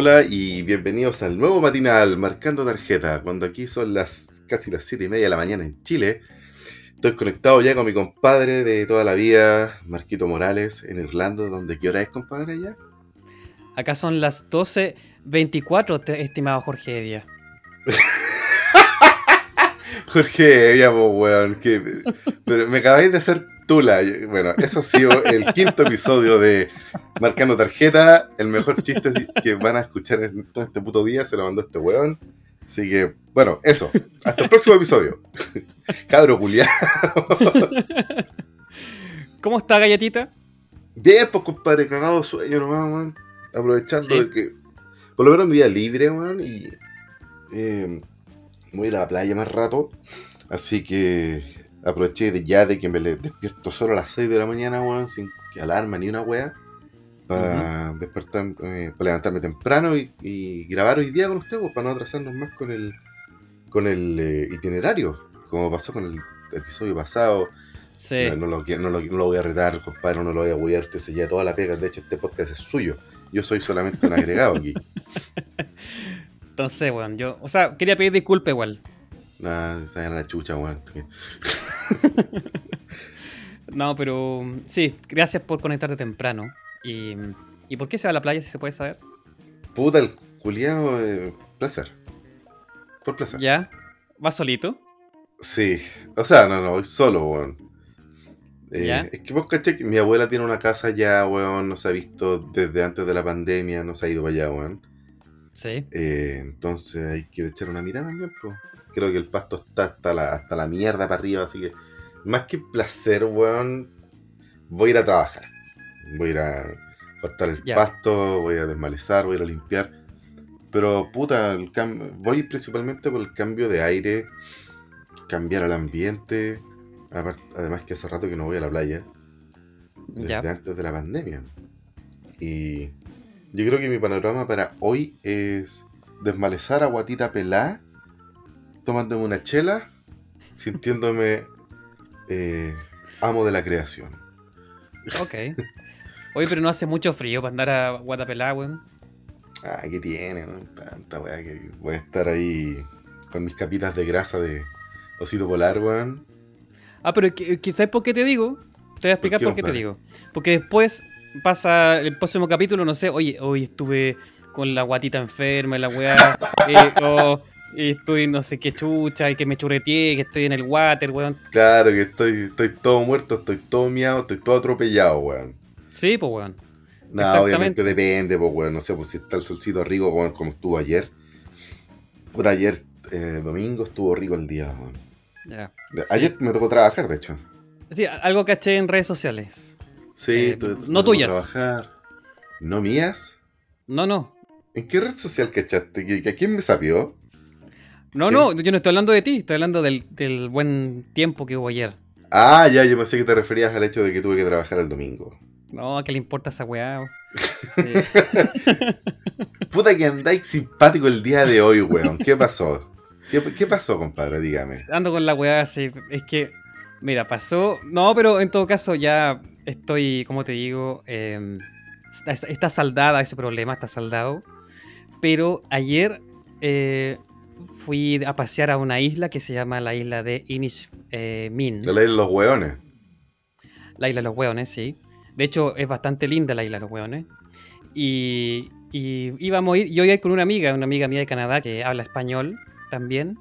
hola y bienvenidos al nuevo matinal Marcando Tarjeta, cuando aquí son las casi las 7 y media de la mañana en Chile. Estoy conectado ya con mi compadre de toda la vida, Marquito Morales, en Irlanda, donde ¿qué hora es, compadre, ya? Acá son las 12.24, te- estimado Jorge Evia. Jorge, pues, weón, que, pero me acabáis de hacer tula. Bueno, eso ha sido el quinto episodio de Marcando Tarjeta, el mejor chiste que van a escuchar en todo este puto día, se lo mandó este weón. Así que, bueno, eso. Hasta el próximo episodio. Cabro culiado. ¿Cómo está, galletita? Bien, pues, compadre, cagado sueño nomás, weón. Aprovechando Sí. de que, por lo menos un día libre, weón, y eh, voy a ir a la playa más rato. Así que aproveché de ya de que me despierto solo a las 6 de la mañana, weón, sin que alarma ni una wea. Para despertar, eh, para levantarme temprano y, y grabar hoy día con usted, pues, para no atrasarnos más con el con el eh, itinerario, como pasó con el episodio pasado. Sí. No, no lo, no lo- no lo voy a retar, compadre, no lo voy a huear, usted se lleva toda la pega. De hecho, este podcast es suyo. Yo soy solamente un agregado aquí. Entonces, weón, yo. O sea, quería pedir disculpas igual. Nada, se la chucha, weón. No, pero sí, gracias por conectarte temprano. ¿Y, ¿y por qué se va a la playa si se puede saber? Puta, el culiado, eh, placer. Por placer. ¿Ya? ¿Vas solito? Sí, o sea, no, no, voy solo, weón. Eh, ¿Ya? Es que vos caché que mi abuela tiene una casa ya, weón, no se ha visto desde antes de la pandemia, no se ha ido para allá, weón. Sí. Eh, entonces hay que echar una mirada también, pues. Creo que el pasto está hasta la, hasta la mierda para arriba, así que más que placer, weón, voy a ir a trabajar. Voy a ir a cortar el pasto, voy a desmalezar, voy a ir a limpiar. Pero, puta, el cam- voy principalmente por el cambio de aire, cambiar el ambiente. Además que hace rato que no voy a la playa desde Ya. antes de la pandemia. Y yo creo que mi panorama para hoy es desmalezar a guatita pelá, tomándome una chela, sintiéndome eh, amo de la creación. Ok. Oye, pero no hace mucho frío para andar a Guatapelá, weón. Ah, ¿qué tiene? weón? Tanta weá que voy a estar ahí con mis capitas de grasa de osito polar, weón. Ah, pero ¿sabes por qué te digo? Te voy a explicar qué, por qué, te digo. Porque después pasa el próximo capítulo, no sé, oye, hoy estuve con la guatita enferma y la weá, eh, oh, y estoy no sé qué chucha, y que me churreteé, que estoy en el water, weón. Claro que estoy, estoy todo muerto, estoy todo miado, estoy todo atropellado, weón. Sí, pues weón. No, obviamente depende, pues, weón. No sé, pues si está el solcito rico weón, como estuvo ayer. Ayer, eh, domingo, estuvo rico el día, weón. Ya. De- Ayer me tocó trabajar, de hecho. Sí, algo caché en redes sociales. Sí, Eh, tuve- no tuyas. trabajar. ¿No mías? No, no. ¿En qué red social cachaste? ¿Que, que a quién me sapió? No, ¿Qué? no, yo no estoy hablando de ti, estoy hablando del, del buen tiempo que hubo ayer. Ah, ya, yo pensé que te referías al hecho de que tuve que trabajar el domingo. No, ¿qué le importa esa weá? Sí. Puta que andáis simpático el día de hoy, weón. ¿Qué pasó? ¿Qué, qué pasó, compadre? Dígame. Ando con la weá así. Es que, mira, pasó. No, pero en todo caso ya estoy, como te digo, eh, está, está saldada ese problema, está saldado. Pero ayer eh, fui a pasear a una isla que se llama la isla de Inish eh, Min. De los weones. La isla de los hueones, sí. De hecho, es bastante linda la isla de los hueones. Y, y íbamos a ir, yo iba a ir con una amiga, una amiga mía de Canadá que habla español también.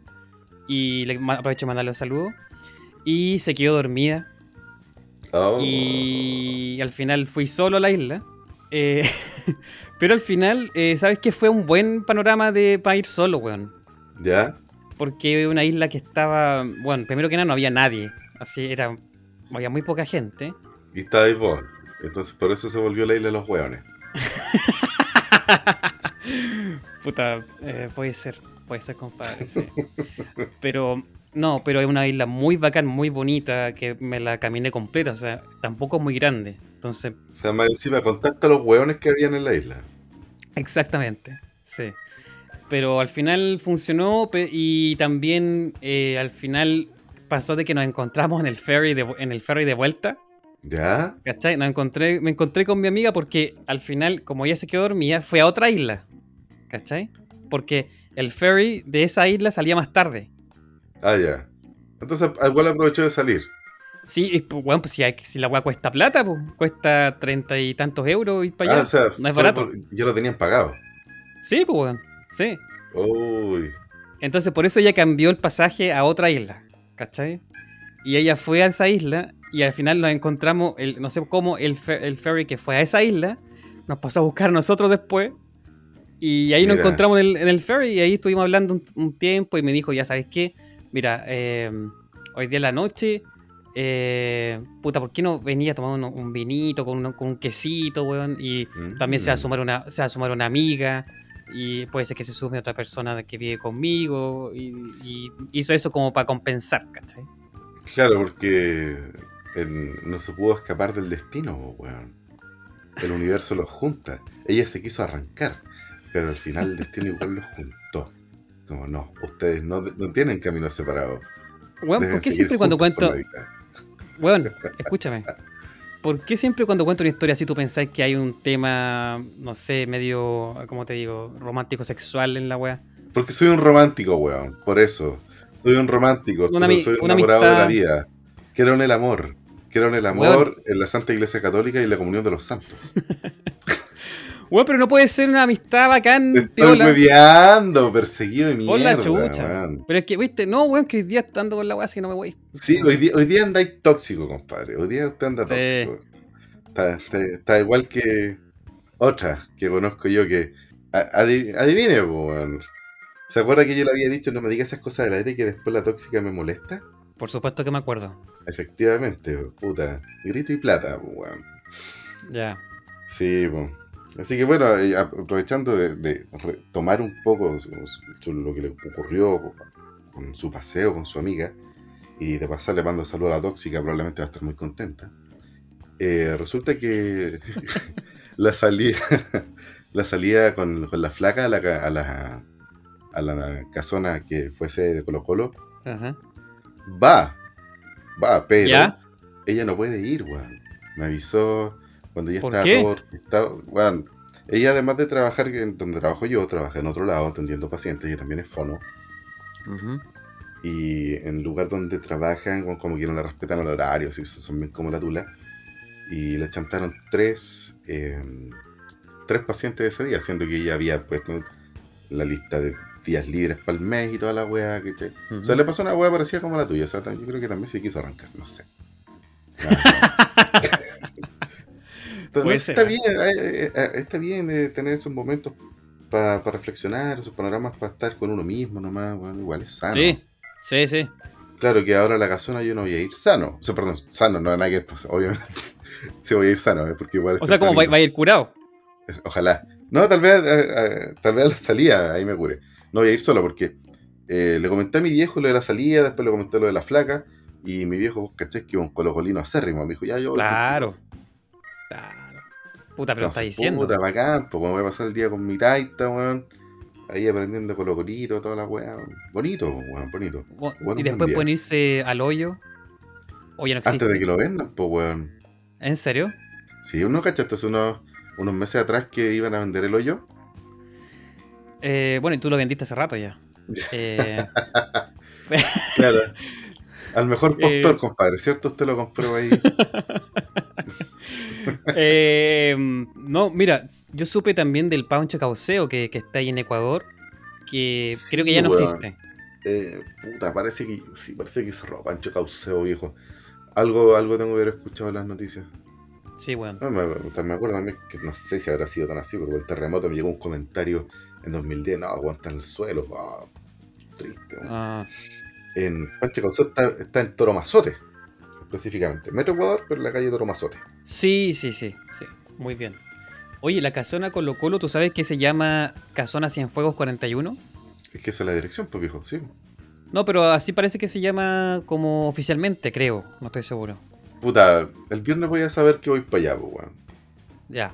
Y le aprovecho de mandarle un saludo. Y se quedó dormida. Oh. Y al final fui solo a la isla. Eh, pero al final, eh, ¿sabes qué? Fue un buen panorama de para ir solo, weón. ¿Ya? Porque una isla que estaba. Bueno, primero que nada no había nadie. Así era. Había muy poca gente. Y estabais vos. Entonces por eso se volvió la isla de los weones. Puta, eh, puede ser, puede ser, compadre. sí. Pero, no, pero es una isla muy bacán, muy bonita, que me la caminé completa, o sea, tampoco es muy grande. Entonces, O sea, más encima, contacta a los weones que habían en la isla. exactamente, sí. Pero al final funcionó y también eh, al final pasó de que nos encontramos en el ferry de, en el ferry de vuelta. ¿Ya? ¿Cachai? Nos encontré, me encontré con mi amiga porque al final, como ella se quedó dormida, fue a otra isla. ¿cachai? Porque el ferry de esa isla salía más tarde. Ah, ya. Entonces, igual aprovechó de salir. Sí, y, pues, weón, pues si, hay- si la weá cuesta plata, pues cuesta treinta y tantos euros ir para allá. Ah, o sea, no es barato. por- ya lo tenían pagado. Sí, pues weón. Sí. Uy. Entonces por eso ella cambió el pasaje a otra isla, ¿cachai? Y ella fue a esa isla y al final nos encontramos, el, no sé cómo, el, fer- el ferry que fue a esa isla nos pasó a buscar a nosotros después. Y ahí nos encontramos en el, en el ferry y ahí estuvimos hablando un, un tiempo y me dijo, ya sabes qué, mira, eh, hoy día en la noche, eh, puta, ¿por qué no venía a tomar un, un vinito con, un- con un quesito, weón? Y también se va a Mm. sumar una, se va a sumar una amiga y puede ser que se sume otra persona que vive conmigo y, y hizo eso como para compensar, ¿cachai? Claro, porque el- no se pudo escapar del destino, weón. El universo los junta. Ella se quiso arrancar, pero al final el destino igual los juntó. Como no, ustedes no, no tienen caminos separados. Weón, Deben ¿por qué siempre cuando cuento, weón, escúchame, ¿por qué siempre cuando cuento una historia así tú pensáis que hay un tema, no sé, medio, ¿cómo te digo, romántico sexual en la wea? Porque soy un romántico, weón. Por eso. Soy un romántico. Una soy un enamorado de la vida. Quiero en el amor. Quiero en el amor en la Santa Iglesia Católica y la comunión de los santos. Weón, pero no puede ser una amistad bacán, Te Estoy mediando, perseguido de Por mierda. la chucha. weón. Pero es que, viste, no, weón, que hoy día estando con la wea así que no me voy. Sí, hoy día, hoy día andáis tóxico, compadre. Hoy día usted anda Sí. tóxico. Está, está- está igual que otra que conozco yo que. adivine, weón. ¿Se acuerda que yo le había dicho no me diga esas cosas del aire que después la tóxica me molesta? Por supuesto que me acuerdo. Efectivamente, puta. Grito y plata, weón. Ya. Sí, po. Así que bueno, eh, aprovechando de, de retomar un poco lo que le ocurrió con, su paseo con su amiga y de pasar le mando saludo a la tóxica, probablemente va a estar muy contenta. Eh, resulta que la salida, la salida con, con la flaca a la, a la, a la casona que fuese de Colo Colo Ajá. va, va, pero ¿Ya? ella no puede ir, weón. Me avisó cuando ¿Por estaba qué? orquestado. Weón, ella además de trabajar en donde trabajo yo, trabaja en otro lado atendiendo pacientes, ella también es fono. Ujú. Y en el lugar donde trabajan, como que no le respetan el horario, así son bien como la tula. Y le chantaron tres, eh, tres pacientes ese día, siendo que ella había puesto la lista de días libres para el mes y toda la weá, ¿cachai? O sea, le pasó una weá parecida como la tuya. O sea, yo creo que también se quiso arrancar, no sé. Ah, No, está ¿eh? bien, eh, eh, está bien eh, tener esos momentos para reflexionar, esos panoramas para estar con uno mismo nomás, bueno, igual es sano. Sí, sí, sí. Claro que ahora a la casona yo no voy a ir sano. O sea, perdón, sano, no nada que pues, obviamente. sí voy a ir sano, eh, porque igual O sea, como va, a ir curado. Ojalá. No, tal vez, eh, tal vez a la salida ahí me cure. No voy a ir solo porque eh, le comenté a mi viejo lo de la salida, después le comenté lo de la flaca. Y mi viejo, vos caché que un colocolino acérrimo. Me dijo, ya yo. voy Claro. Claro. Puta, pero está diciendo. Puta, bacán, pues voy a pasar el día con mi taita, weón. Ahí aprendiendo colocolito, toda la weá. Bonito, weón, bonito. Bo- Bueno, y después pueden irse al hoyo. O ya no existe. Antes de que lo vendan, pues weón. ¿En serio? Sí, uno cachaste hace unos, unos meses atrás que iban a vender el hoyo. Eh, bueno, y tú lo vendiste hace rato ya. Eh, Claro. Al mejor postor, Eh. compadre, ¿cierto? Usted lo compró ahí. Eh, no, mira, yo supe también del Pancho Cauceo que, que está ahí en Ecuador. Que Sí, creo que ya no weón. existe. Eh, puta, parece que sí, parece que cerró Pancho Cauceo, viejo. Algo, algo tengo que haber escuchado en las noticias. Sí, bueno. No, me, acuerdo también que no sé si habrá sido tan así, pero el terremoto me llegó un comentario en 2010, no, aguanta en el suelo, ah, triste. Ah, En Pancho Cauceo está, está en Toromazote, específicamente. Metro Ecuador, pero en la calle Toromazote. sí, sí, sí, sí. Muy bien. Oye, la casona Colo Colo, ¿tú sabes que se llama Casona Cienfuegos 41? Es que esa es la dirección, pues viejo, sí. No, pero así parece que se llama como oficialmente, creo. No estoy seguro. Puta, el viernes voy a saber que voy para allá, pues, weón. Ya.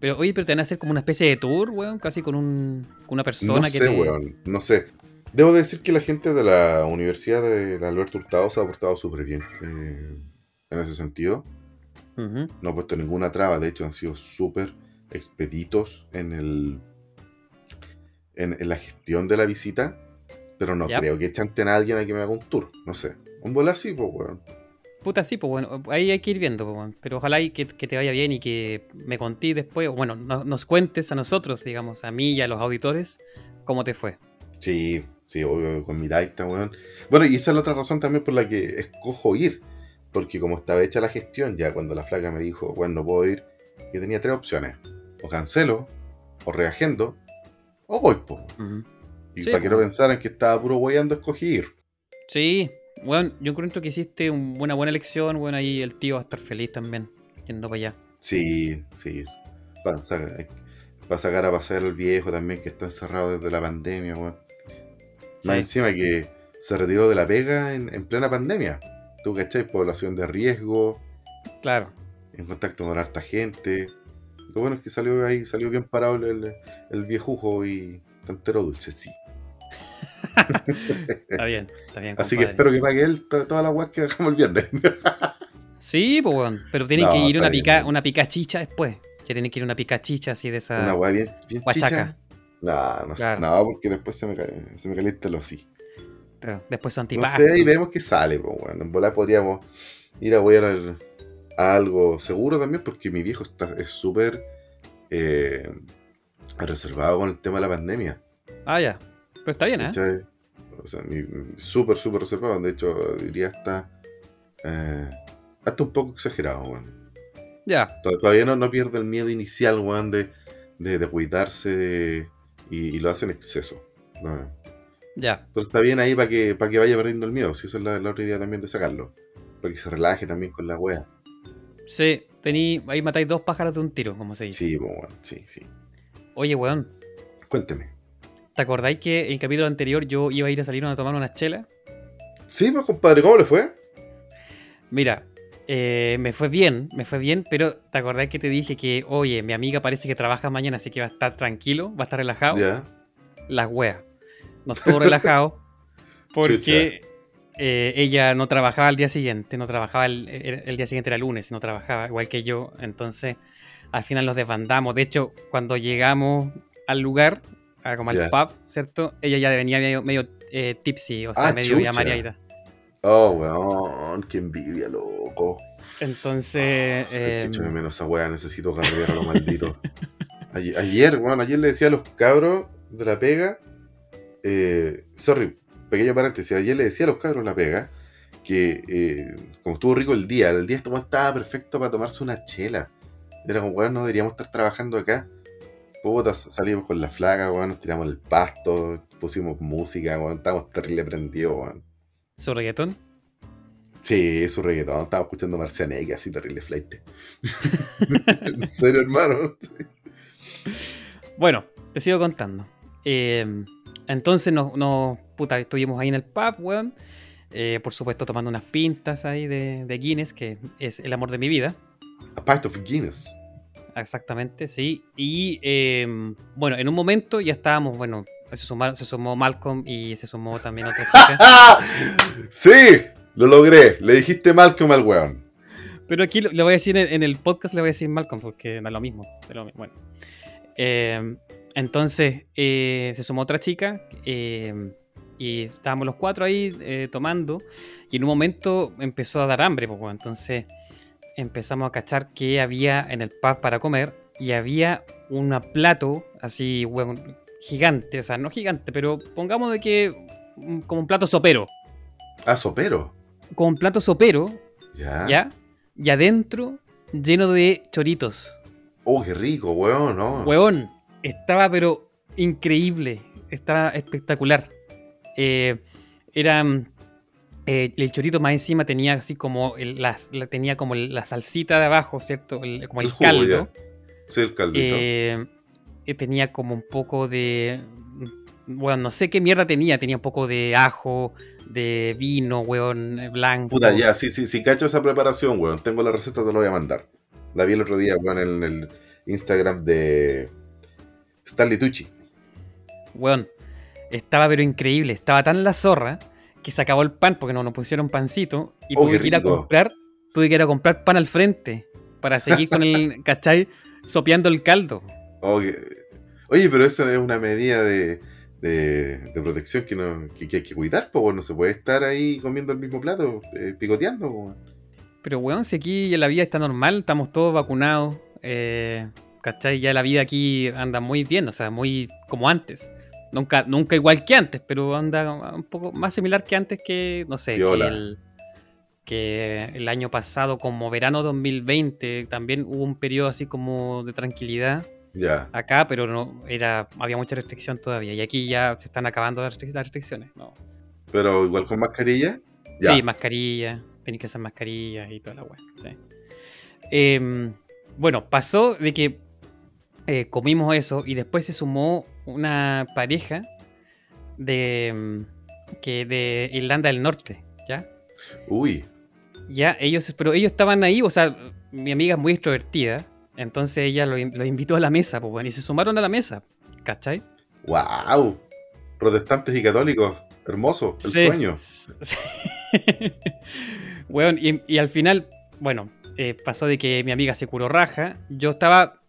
Pero oye, pero te van a hacer como una especie de tour, weón, casi con, un, con una persona No que sé, te... weón, no sé. Debo decir que la gente de la Universidad de Alberto Hurtado se ha portado súper bien eh, en ese sentido. No ha puesto ninguna traba, de hecho han sido súper expeditos en el en, en la gestión de la visita, pero no creo que chanten a alguien a que me haga un tour. No sé. Un bola así, pues, weón. Puta, sí, pues bueno, ahí hay que ir viendo, pues, pero ojalá y que, que te vaya bien y que me contés después, bueno, no- nos cuentes a nosotros, digamos, a mí y a los auditores, cómo te fue. Sí, sí, obvio, con mi taita, weón. Bueno, y esa es la otra razón también por la que escojo ir. Porque como estaba hecha la gestión, ya cuando la flaca me dijo, bueno, no puedo ir, yo tenía tres opciones. O cancelo, o reagendo, o voy, po. Y Sí, para que no pensaran que estaba puro weyando, escogí ir. Sí, bueno, yo encuentro que hiciste un- una buena elección, bueno, ahí el tío va a estar feliz también, yendo para allá. Sí, sí. Para sacar, para sacar a pasear al viejo también, que está encerrado desde la pandemia, weón. Más Sí. encima que se retiró de la pega en, en plena pandemia. Tú, ¿cachai? Población de riesgo, Claro, en contacto con harta gente. Lo bueno es que salió ahí, salió bien parado el, el viejujo y cantero dulce, sí. está bien, está bien. Así que espero que pague él to- todas las weas que dejamos el viernes. Sí, pues bueno, pero tiene No, que ir una, bien, pica, bien. una picachicha después. Ya tiene que ir una picachicha así de esa Una wea bien, bien guachaca. chicha. No, no, sé, Claro. no, porque después se me, se me calienta el sí. Después su No antipasto. sé, y vemos que sale, pues bueno. En volar podríamos ir a al- a algo seguro también, porque mi viejo está, es súper eh, reservado con el tema de la pandemia. Ah, ya. Pero está bien, ¿eh? ¿cachai? O sea, súper, súper reservado. De hecho, diría hasta, eh, hasta un poco exagerado, weón. Ya. Tod- Todavía no, no pierde el miedo inicial, weón, de, de, de cuidarse y, y lo hace en exceso. ¿no? Ya. Pero está bien ahí para que, para que vaya perdiendo el miedo. Si esa es la, la otra idea también de sacarlo. Para que se relaje también con la wea. Sí, tení, ahí matáis dos pájaros de un tiro, como se dice. Sí, pues, weón, sí, sí. Oye, weón, Cuénteme. ¿te acordáis que el capítulo anterior yo iba a ir a salir a tomar unas chelas? Sí, pues, compadre, ¿cómo le fue? Mira, eh, me fue bien, me fue bien, pero ¿te acordás que te dije que, oye, mi amiga parece que trabaja mañana, así que va a estar tranquilo, va a estar relajado? Ya. Las weas. No estuvo relajado porque eh, ella no trabajaba al día siguiente, no trabajaba el, el- el día siguiente era lunes, no trabajaba igual que yo, entonces al final nos desbandamos. De hecho, cuando llegamos al lugar, como al pub, ¿cierto? Ella ya venía medio, medio eh, tipsy, o sea, Ah, medio ya chucha. Oh, weón, qué envidia, loco. Entonces, eh, menos esa wea, necesito cargar a lo maldito. Ayer, ayer, weón, ayer le decía a los cabros de la pega, eh, sorry, pequeño paréntesis, ayer le decía a los cabros de la pega que eh, como estuvo rico el día, el día estaba perfecto para tomarse una chela. Era como, weón, no deberíamos estar trabajando acá. Puta, salimos con la flaca, weón, nos tiramos el pasto, pusimos música, weón, estábamos terrible prendidos, weón. Su reggaetón. Sí, es un reggaetón, estaba escuchando Marcianeque, así terrible flight. en serio, hermano. Bueno, te sigo contando. Eh, entonces nos, nos- puta, estuvimos ahí en el pub, weón. Eh, por supuesto, tomando unas pintas ahí de, de Guinness, que es el amor de mi vida. A part of Guinness. Exactamente, sí. Y eh, bueno, en un momento ya estábamos, bueno, se, sumaron- se sumó Malcolm y se sumó también otra chica. ¡Sí! Lo logré. Le dijiste mal como al weón. Pero aquí le voy a decir en, el podcast, le voy a decir Malcolm, porque da lo mismo. da lo mi- bueno. Eh, entonces, eh, se sumó otra chica eh, y estábamos los cuatro ahí eh, tomando. Y en un momento empezó a dar hambre, pues, bueno, entonces empezamos a cachar que había en el pub para comer y había un plato así, bueno, gigante, o sea, no gigante, pero pongamos de que mm, como un plato sopero. Ah, sopero. Como un plato sopero, Ya. ¿ya? Y adentro lleno de choritos. Oh, qué rico, weón, ¿no? Huevón, estaba pero increíble, estaba espectacular. Eh, era mm, eh, el chorito más encima tenía así como el- las- la, tenía como el- la salsita de abajo, ¿cierto? El- como el, jugo, caldo. ya. Sí, el caldito. Eh, tenía como un poco de. Bueno, no sé qué mierda tenía. Tenía un poco de ajo, de vino, weón, eh, blanco. Puta, ya, sí, sí, sí, cacho esa preparación, weón. Tengo la receta, te lo voy a mandar. La vi el otro día, weón, en el Instagram de Stanley Tucci. Weón, estaba pero increíble. Estaba tan la zorra que se acabó el pan porque no nos pusieron pancito. Y Oh, tuve que ir a comprar. Tuve que ir a comprar pan al frente. Para seguir con el, ¿cachai? Sopeando el caldo. Oh, que- Oye, pero eso es una medida de, de, de protección que, no, que, que hay que cuidar, pues no se puede estar ahí comiendo el mismo plato, eh, picoteando. po. Pero, weón, si aquí la vida está normal, estamos todos vacunados, eh, ¿cachai? Ya la vida aquí anda muy bien, o sea, muy como antes. Nunca, nunca igual que antes, pero anda un poco más similar que antes que, no sé, que Piola. el, que el año pasado, como verano 2020, también hubo un periodo así como de tranquilidad Acá, pero no era había mucha restricción todavía. Y aquí ya se están acabando las, restric- las restricciones. ¿no? Pero igual con mascarilla. Sí, mascarilla, tenéis que hacer mascarillas y toda la weá. sí. Em, bueno, pasó de que eh, comimos eso y después se sumó una pareja de em, que de Irlanda del Norte, ¿ya? Uy. Ya, ellos, pero ellos estaban ahí, o sea, mi amiga es muy extrovertida, entonces ella lo, in- lo invitó a la mesa, pues bueno, y se sumaron a la mesa, ¿cachai? ¡Wow! Protestantes y católicos. Hermoso. El Sí, sueño. sí. Weón, y, y al final, bueno, eh, pasó de que mi amiga se curó raja. Yo estaba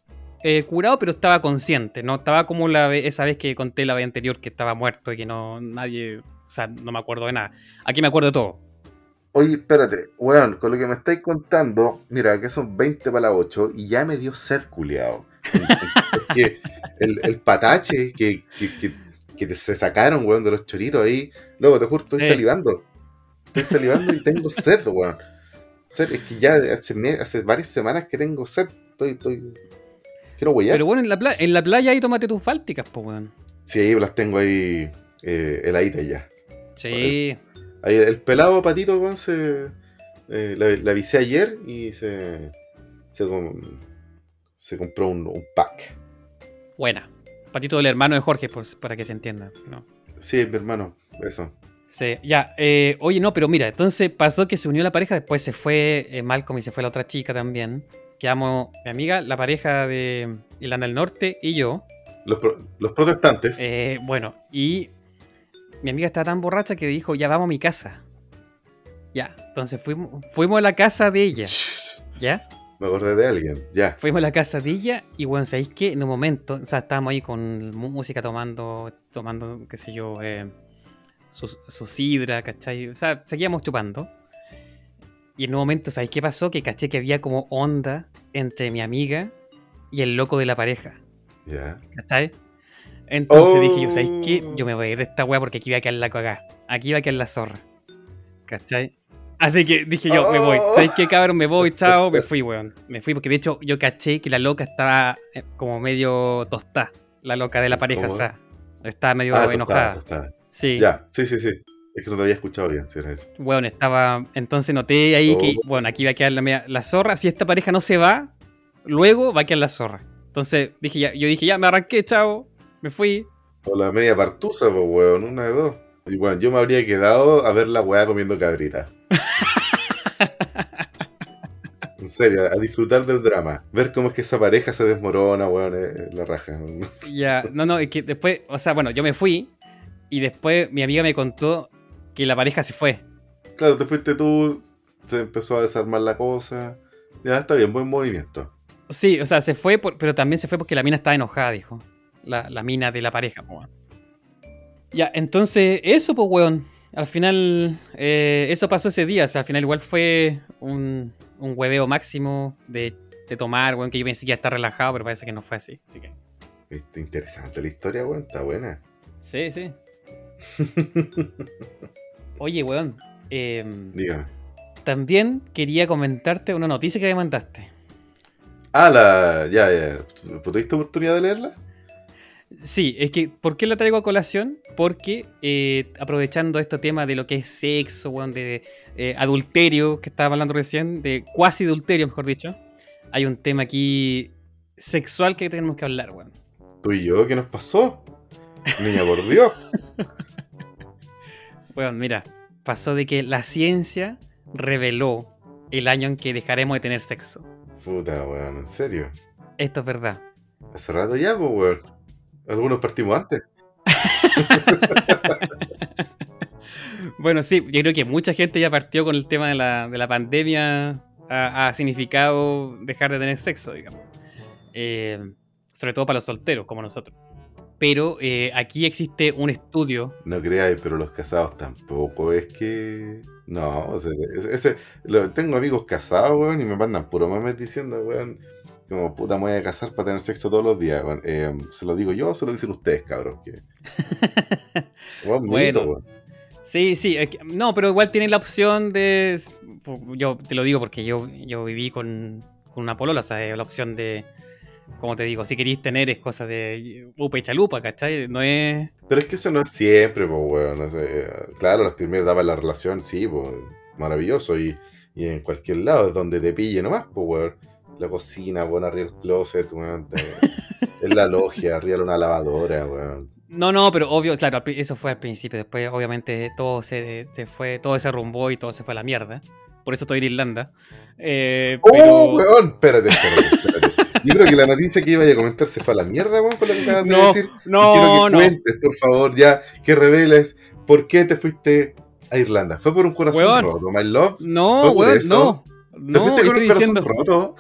eh, curado, pero estaba consciente. No estaba como la esa vez que conté la vez anterior que estaba muerto y que no nadie. O sea, no me acuerdo de nada. Aquí me acuerdo de todo. Oye, espérate, weón, con lo que me estáis contando, mira, que son 20 para las 8 y ya me dio sed, culiao. es que el, el patache que, que, que, que te- se sacaron, weón, de los choritos ahí, luego te juro, estoy salivando. Estoy salivando y tengo sed, weón. Sed, es que ya hace, hace varias semanas que tengo sed. Estoy, estoy. Quiero huellar. Pero bueno, en la, pla- en la playa ahí tómate tus fálticas, pues, weón. Sí, ahí las tengo ahí eh, heladitas ya. Sí. Ahí el pelado patito, weón, se. eh, la, la avisé ayer y se. Se, se compró un, un pack. Buena. Patito del hermano de Jorge, pues, para que se entienda. ¿no? Sí, mi hermano, eso. Sí, ya. eh, oye, no, pero mira, entonces pasó que se unió la pareja, después se fue eh, Malcolm y se fue la otra chica también. Quedamos mi amiga, la pareja de Irlanda del Norte y yo. Los, pro- los protestantes. Eh, bueno, y mi amiga estaba tan borracha que dijo, ya vamos a mi casa. Ya, entonces fuimos, fuimos a la casa de ella, ¿ya? Me acordé de alguien, ya. Fuimos a la casa de ella y bueno, ¿sabéis qué? En un momento, o sea, estábamos ahí con música tomando, tomando, qué sé yo, eh, su, su sidra, ¿cachai? O sea, seguíamos chupando. Y en un momento, ¿sabéis qué pasó? Que caché que había como onda entre mi amiga y el loco de la pareja, Ya. ¿cachai? Entonces Oh. dije yo, ¿sabéis qué? Yo me voy a ir de esta weá porque aquí va a quedar la cagada. Aquí va a quedar la zorra. ¿Cachai? Así que dije yo, me voy. Oh. ¿Sabéis qué, cabrón? Me voy, chao. Me fui, weón. Me fui porque de hecho yo caché que la loca estaba eh, como medio tostada. La loca de la pareja, ¿Cómo? o sea. Estaba medio Ah, enojada. tostada, tostada. Sí. Ya, sí, sí, sí. Es que no te había escuchado bien, si era eso. Weón, estaba. Entonces noté ahí que, Oh. bueno, aquí va a quedar la, media- la zorra. Si esta pareja no se va, luego va a quedar la zorra. Entonces dije ya, yo dije, ya, me arranqué, chao. Me fui. O la media partusa, pues, weón, una de dos. Y bueno, yo me habría quedado a ver la weá comiendo cabrita. en serio, a disfrutar del drama. Ver cómo es que esa pareja se desmorona, weón, eh, la raja. Ya, no, no, es que después, o sea, bueno, yo me fui y después mi amiga me contó que la pareja se fue. Claro, te fuiste tú, se empezó a desarmar la cosa. Ya, está bien, buen movimiento. Sí, o sea, se fue, por- pero también se fue porque la mina estaba enojada, dijo. La, la mina de la pareja, po. Ya, entonces, eso, pues, weón. Al final, eh, eso pasó ese día. O sea, al final igual fue un, un hueveo máximo de, de tomar, weón, que yo pensé que iba a estar relajado, pero parece que no fue así. Así que. Está interesante la historia, weón, está buena. Sí, sí. Oye, weón. em, Dígame. también quería comentarte una noticia que me mandaste. Ah, la. Ya, ya. ¿Tuviste oportunidad de leerla? Sí, es que, ¿por qué la traigo a colación? Porque eh, aprovechando este tema de lo que es sexo, weón, de eh, adulterio, que estaba hablando recién, de cuasi adulterio, mejor dicho, hay un tema aquí sexual que tenemos que hablar, weón. Tú y yo, ¿qué nos pasó? Niña, por Dios. Weón, mira, pasó de que la ciencia reveló el año en que dejaremos de tener sexo. Puta, weón, en serio. Esto es verdad. Hace rato ya, pues, weón. Algunos partimos antes. Bueno, sí, yo creo que mucha gente ya partió con el tema de la, de la pandemia. Ha, ha significado dejar de tener sexo, digamos. Eh, sobre todo para los solteros, como nosotros. Pero eh, aquí existe un estudio. No creáis, pero los casados tampoco es que. No, o sea, ese, ese- lo- tengo amigos casados, weón, y me mandan puro memes diciendo, weón, como puta me voy a casar para tener sexo todos los días. Eh, se lo digo yo o se lo dicen ustedes, cabros. Que... Bueno. Sí, sí, es que- no, pero igual tienen la opción de. Yo te lo digo porque yo, yo viví con, con una polola, o sea, la opción de. Como te digo, si queréis tener es cosa de upa y chalupa, ¿cachai? No es. Pero es que eso no es siempre, pues, weón. no sé, claro, las primeras etapas de la relación, sí, pues, maravilloso. Y, y en cualquier lado es donde te pille nomás, pues, weón. La cocina, weón, arriba el closet, weón. en la logia, arriba de una lavadora, weón. No, no, pero obvio, claro, eso fue al principio. Después, obviamente, todo se, se fue, todo se arrumbó y todo se fue a la mierda. Por eso estoy en Irlanda. Eh, ¡Oh, pero- weón! Espérate, espérate, espérate. Yo creo que la noticia que iba a comentar se fue a la mierda, weón, con lo que acabas de No, decir. Y no, quiero que no. cuentes, por favor, ya, que reveles por qué te fuiste a Irlanda. ¿Fue por un corazón Weón. roto, my love? No, ¿Fue por weón, eso? no. ¿Te No, fuiste con estoy un corazón roto?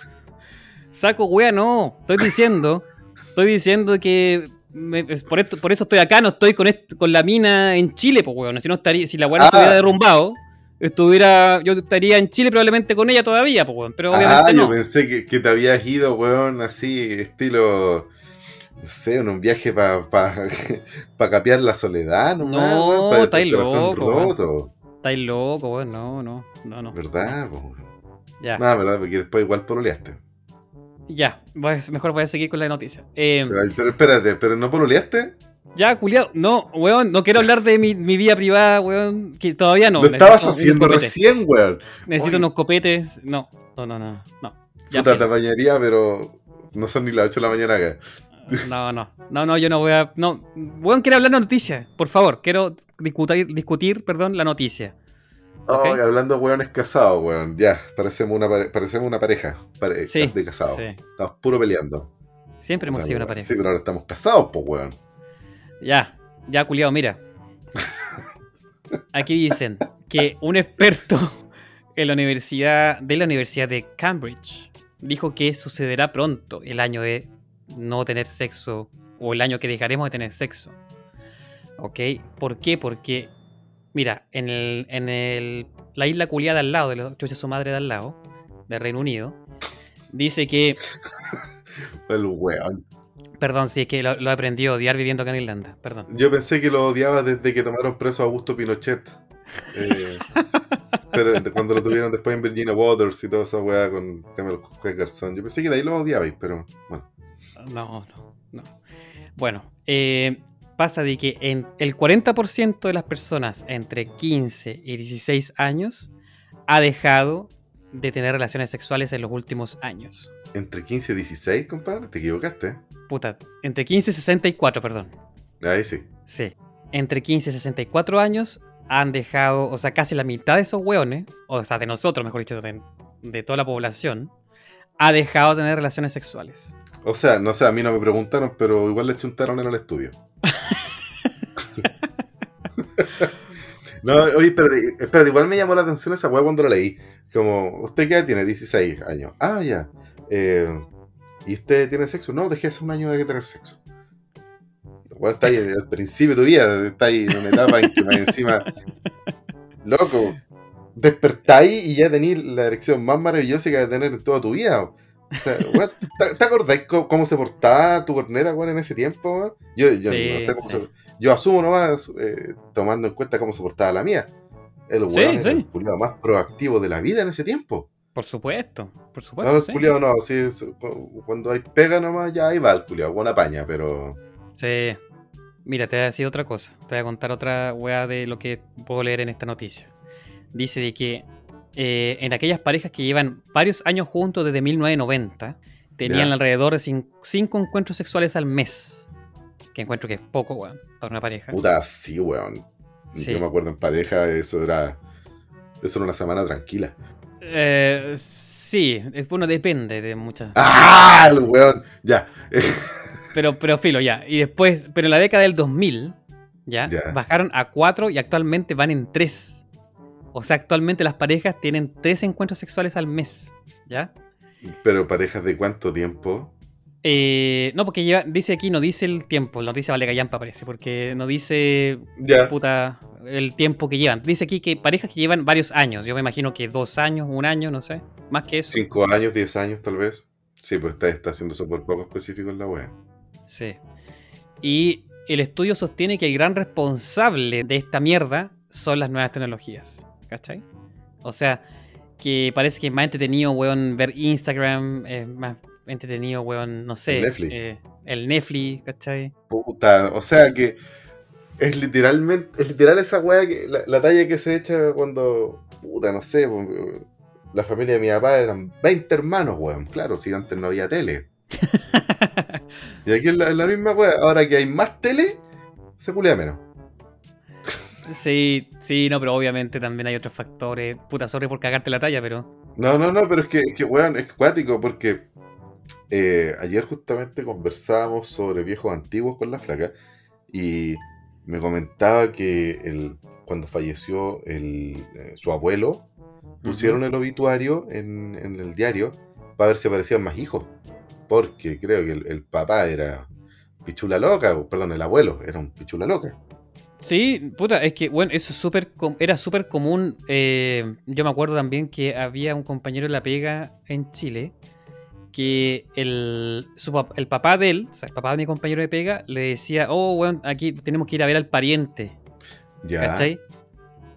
Saco wea, no. Estoy diciendo. estoy diciendo que. me- por, esto, por eso estoy acá, no estoy con, con la mina en Chile, pues weón. Si no estaría, si la weá no se Ah. hubiera derrumbado, estuviera. Yo estaría en Chile probablemente con ella todavía, pues weón. Pero Ah, obviamente yo no. pensé que, que te habías ido, weón, así, estilo. No sé, en un viaje para pa, pa capear la soledad, nomás, No, weón, estáis loco, weón. roto. Estáis loco, weón. No, no, no, no. ¿Verdad? po? Ya, No, verdad, porque después igual pololeaste. Ya. A- mejor voy a seguir con la noticia. Eh, Pero, pero espérate, ¿pero no pololeaste? ya, culiado. No, weón, no quiero hablar de mi, mi vida privada, weón. Que todavía no. Lo estabas necesito haciendo recién, weón. Necesito unos copetes. No, no, no, no. no. Ya, Puta, te bañaría, pero no son ni las 8 de la mañana acá. No, no, no, no, yo no voy a. No, weón, quiero hablar de noticias, por favor. Quiero discutir, discutir perdón, la noticia. Oh, y hablando de weones casados, weón. Ya, parecemos una, pare- parecemos una pareja pare- Sí, de casados. sí. Estamos puro peleando. Siempre hemos sido una pareja. Sí, pero ahora estamos casados, pues, weón. Ya, ya, culiado, mira. Aquí dicen que un experto en la universidad, de la Universidad de Cambridge dijo que sucederá pronto el año de no tener sexo o el año que dejaremos de tener sexo. ¿Ok? ¿Por qué? Porque, mira, en, el, en el, la isla culiada al lado, de los chuchas su madre de al lado, del Reino Unido, dice que, El weón. perdón, sí, es que lo, lo aprendí a odiar viviendo acá en Irlanda, perdón. Yo pensé que lo odiaba desde que tomaron preso a Augusto Pinochet. Eh, pero de- cuando lo tuvieron después en Virginia Waters y toda esa weá con el juez Garzón. Yo pensé que de ahí lo odiabais, pero bueno. No, no, no. Bueno, eh, pasa de que en el 40% de las personas entre 15 y 16 años ha dejado de tener relaciones sexuales en los últimos años. Entre 15 y 16, compadre, te equivocaste. Puta, entre 15 y 64, perdón. Ahí sí. Sí. Entre 15 y 64 años han dejado, o sea, casi la mitad de esos hueones, o sea, de nosotros, mejor dicho, de, de toda la población, ha dejado de tener relaciones sexuales. O sea, no sé, a mí no me preguntaron, pero igual le chuntaron en el estudio. No, oye, espérate, espérate, igual me llamó la atención esa weá cuando la leí. Como, ¿usted qué tiene? 16 años. Ah, ya. Eh, ¿Y usted tiene sexo? No, dejé hace un año de tener sexo. Igual está ahí al principio de tu vida, está ahí en una etapa en encima. Loco, despertáis y ya tenéis la erección más maravillosa que vas a tener en toda tu vida. O sea, weón, ¿te, te cómo se portaba tu corneta, weón, en ese tiempo? weón? Yo, yo Sí, no sé cómo sí. se. Yo asumo nomás, eh, tomando en cuenta cómo se portaba la mía. El weón sí. el culiao más proactivo de la vida en ese tiempo. Por supuesto, por No, supuesto. el sí. culiao no, sí, cuando hay pega nomás, ya ahí va el culiao, buena paña, pero. Sí. Mira, te voy a decir otra cosa. Te voy a contar otra weá de lo que puedo leer en esta noticia. Dice de que eh, en aquellas parejas que llevan varios años juntos desde 1990, tenían alrededor de 5 encuentros sexuales al mes. Que encuentro que es poco, weón, para una pareja. Puta, sí, weón. Sí. Yo me acuerdo en pareja, eso era. Eso era una semana tranquila. Eh, sí, bueno, depende de muchas. ¡Ah! El weón. Ya. Pero, pero filo, ya. Y después, pero en la década del 2000, ¿ya? Ya. Bajaron a 4 y actualmente van en 3. O sea, actualmente las parejas tienen 3 encuentros sexuales al mes, ¿ya? Pero parejas de cuánto tiempo? Eh, no, porque lleva- dice aquí, no dice el tiempo, la noticia vale callampa parece, porque no dice Ya. puta, el tiempo que llevan. Dice aquí que parejas que llevan varios años. Yo me imagino que dos años, un año, no sé. Más que eso. Cinco años, diez años tal vez. Sí, pues está, está siendo súper poco específico en la web. Sí. Y el estudio sostiene que el gran responsable de esta mierda son las nuevas tecnologías. ¿Cachai? O sea, que parece que es más entretenido, weón, ver Instagram, es más entretenido, weón, no sé. El Netflix. eh, el Netflix, ¿cachai? Puta, o sea que es literalmente, es literal esa weá que, la, la talla que se echa cuando, puta, no sé, pues, la familia de mi papá eran 20 hermanos, weón. Claro, si antes no había tele. Y aquí es la, la misma weá, ahora que hay más tele, se culea menos. Sí, sí, no, pero obviamente también hay otros factores. Puta, sorry por cagarte la talla, pero. No, no, no, pero es que, es que weón, es cuático porque eh, ayer justamente conversábamos sobre viejos antiguos con la flaca y me comentaba que el, cuando falleció el, eh, su abuelo, pusieron el obituario en, en el diario para ver si aparecían más hijos. Porque creo que el, el papá era pichula loca, o, perdón, el abuelo era un pichula loca. Sí, puta, es que, bueno, eso com- era súper común. eh, yo me acuerdo también que había un compañero de la pega en Chile que el, su el papá de él, o sea, el papá de mi compañero de pega, le decía, oh, bueno, aquí tenemos que ir a ver al pariente, Ya. ¿cachai?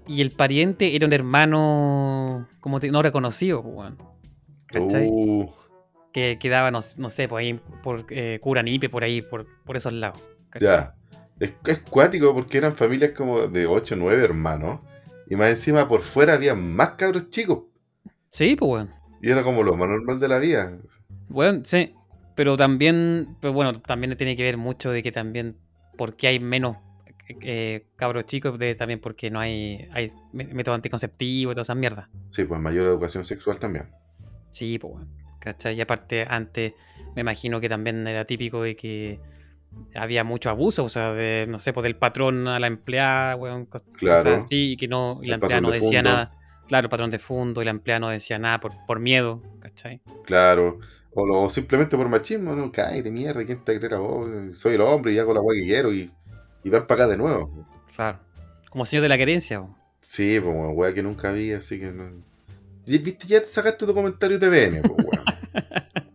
Y el pariente era un hermano, como te- no reconocido, pues, weón, ¿cachai? Uh, Que quedaba, no, no sé, por ahí, por eh, Curanipe, por ahí, por, por esos lados. ¿cachai? Ya. Es, es cuático porque eran familias como de 8 o 9 hermanos. Y más encima por fuera había más cabros chicos. Sí, pues, weón. Y era como lo más normal de la vida. Bueno, sí. Pero también, pero bueno, también tiene que ver mucho de que también, porque hay menos eh, cabros chicos, de, también porque no hay, hay mé- método anticonceptivo y todas esas mierdas. Sí, pues mayor educación sexual también. Sí, pues bueno. ¿Cachai? Y aparte, antes me imagino que también era típico de que había mucho abuso, o sea, de, no sé, pues del patrón a la empleada, weón, Claro. cosas así, y que no, y la El empleada no de decía nada. Claro, el patrón de fondo, y la empleada no decía nada por, por miedo, ¿cachai? Claro. O, lo- simplemente por machismo, ¿no? Cállate, mierda, ¿quién te creerá vos? Soy el hombre y hago la weá que quiero y, y van para acá de nuevo. Claro. Como señor de la querencia, weón. Sí, pues weón, que nunca vi, así que no. Viste, ya te sacaste tu comentario de TVN, pues weón.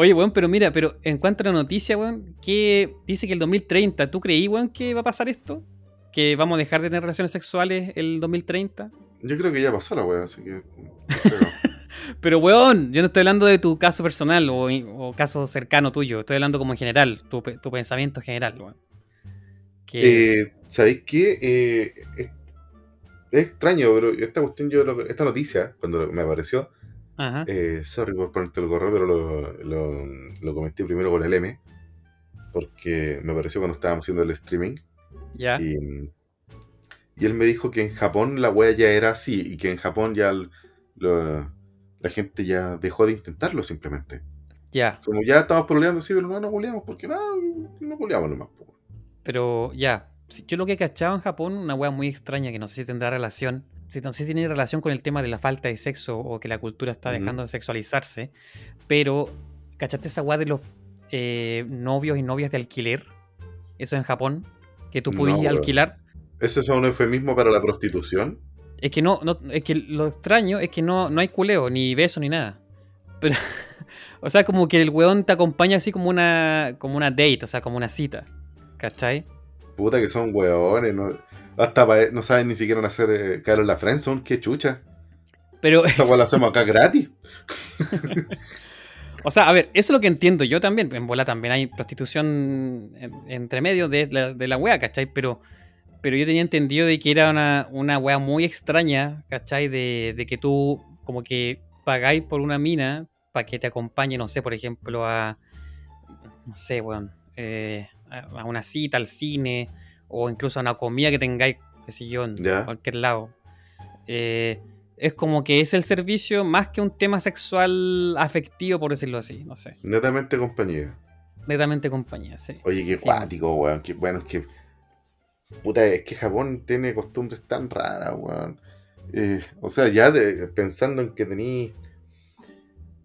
Oye, weón, pero mira, pero en cuanto a la noticia, weón, que dice que el 2030, ¿tú creí, weón, que va a pasar esto? ¿Que vamos a dejar de tener relaciones sexuales el 2030? Yo creo que ya pasó la weá, así que. pero- weón, yo no estoy hablando de tu caso personal o, o caso cercano tuyo, estoy hablando como en general, tu, tu pensamiento general, weón. Que, Eh, ¿Sabéis qué? Eh, es, es extraño, pero esta cuestión, yo esta noticia, cuando me apareció, ajá, eh, sorry por ponerte el correo, pero lo, lo, lo comenté primero con el M, porque me apareció cuando estábamos haciendo el streaming, ya, y, y él me dijo que en Japón la wea ya era así, y que en Japón ya lo- la gente ya dejó de intentarlo simplemente. ya, Como ya estamos pololeando, sí, pero no nos goleamos, porque no, no goleamos nomás. pero ya. Yo lo que he cachado en Japón, una weá muy extraña que no sé si tendrá relación, si no sé si tiene relación con el tema de la falta de sexo o que la cultura está dejando de sexualizarse, pero ¿cachaste esa weá de los eh, novios y novias de alquiler? Eso en Japón, que tú podías weón. alquilar. ¿Eso es un eufemismo para la prostitución? Es que no, no, es que lo extraño es que no, no hay culeo, ni beso, ni nada. Pero, o sea, como que el weón te acompaña así como una, como una date, o sea, como una cita. ¿Cachai? Puta que son hueones, no, hasta pa- no saben ni siquiera hacer eh, caer en la friendzone, qué chucha. Pero, Esa la hacemos acá gratis. o sea, a ver, eso es lo que entiendo yo también. En bola también hay prostitución en- entre medio de la, de la wea, ¿cachai? Pero, pero yo tenía entendido de que era una, una wea muy extraña, ¿cachai? De, de que tú como que pagáis por una mina para que te acompañe, no sé, por ejemplo, a, no sé, weón, eh, a a una cita, al cine, o incluso una comida que tengáis, qué sé yo, en cualquier lado. Eh, es como que es el servicio más que un tema sexual afectivo, por decirlo así, no sé. Netamente compañía. Netamente compañía, sí. Oye, qué Sí. cuático, weón. Qué, bueno, es que. Puta, es que Japón tiene costumbres tan raras, weón. Eh, o sea, ya de- pensando en que tení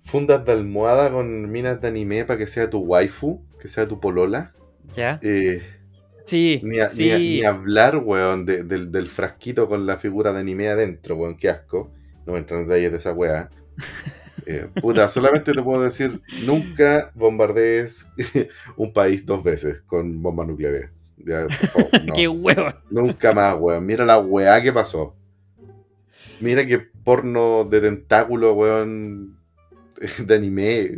fundas de almohada con minas de anime para que sea tu waifu, que sea tu polola. ¿Ya? Eh, Sí, ni, a- ni sí. a- ni hablar, weón, de- del, del frasquito con la figura de anime adentro, weón, qué asco. No me entran en detalles de esa weá. Eh, puta, solamente te puedo decir, nunca bombardees un país dos veces con bombas nucleares. Ya, favor, no. ¡Qué huevo! Nunca más, weón. Mira la weá que pasó. Mira que porno de tentáculo, weón, de anime,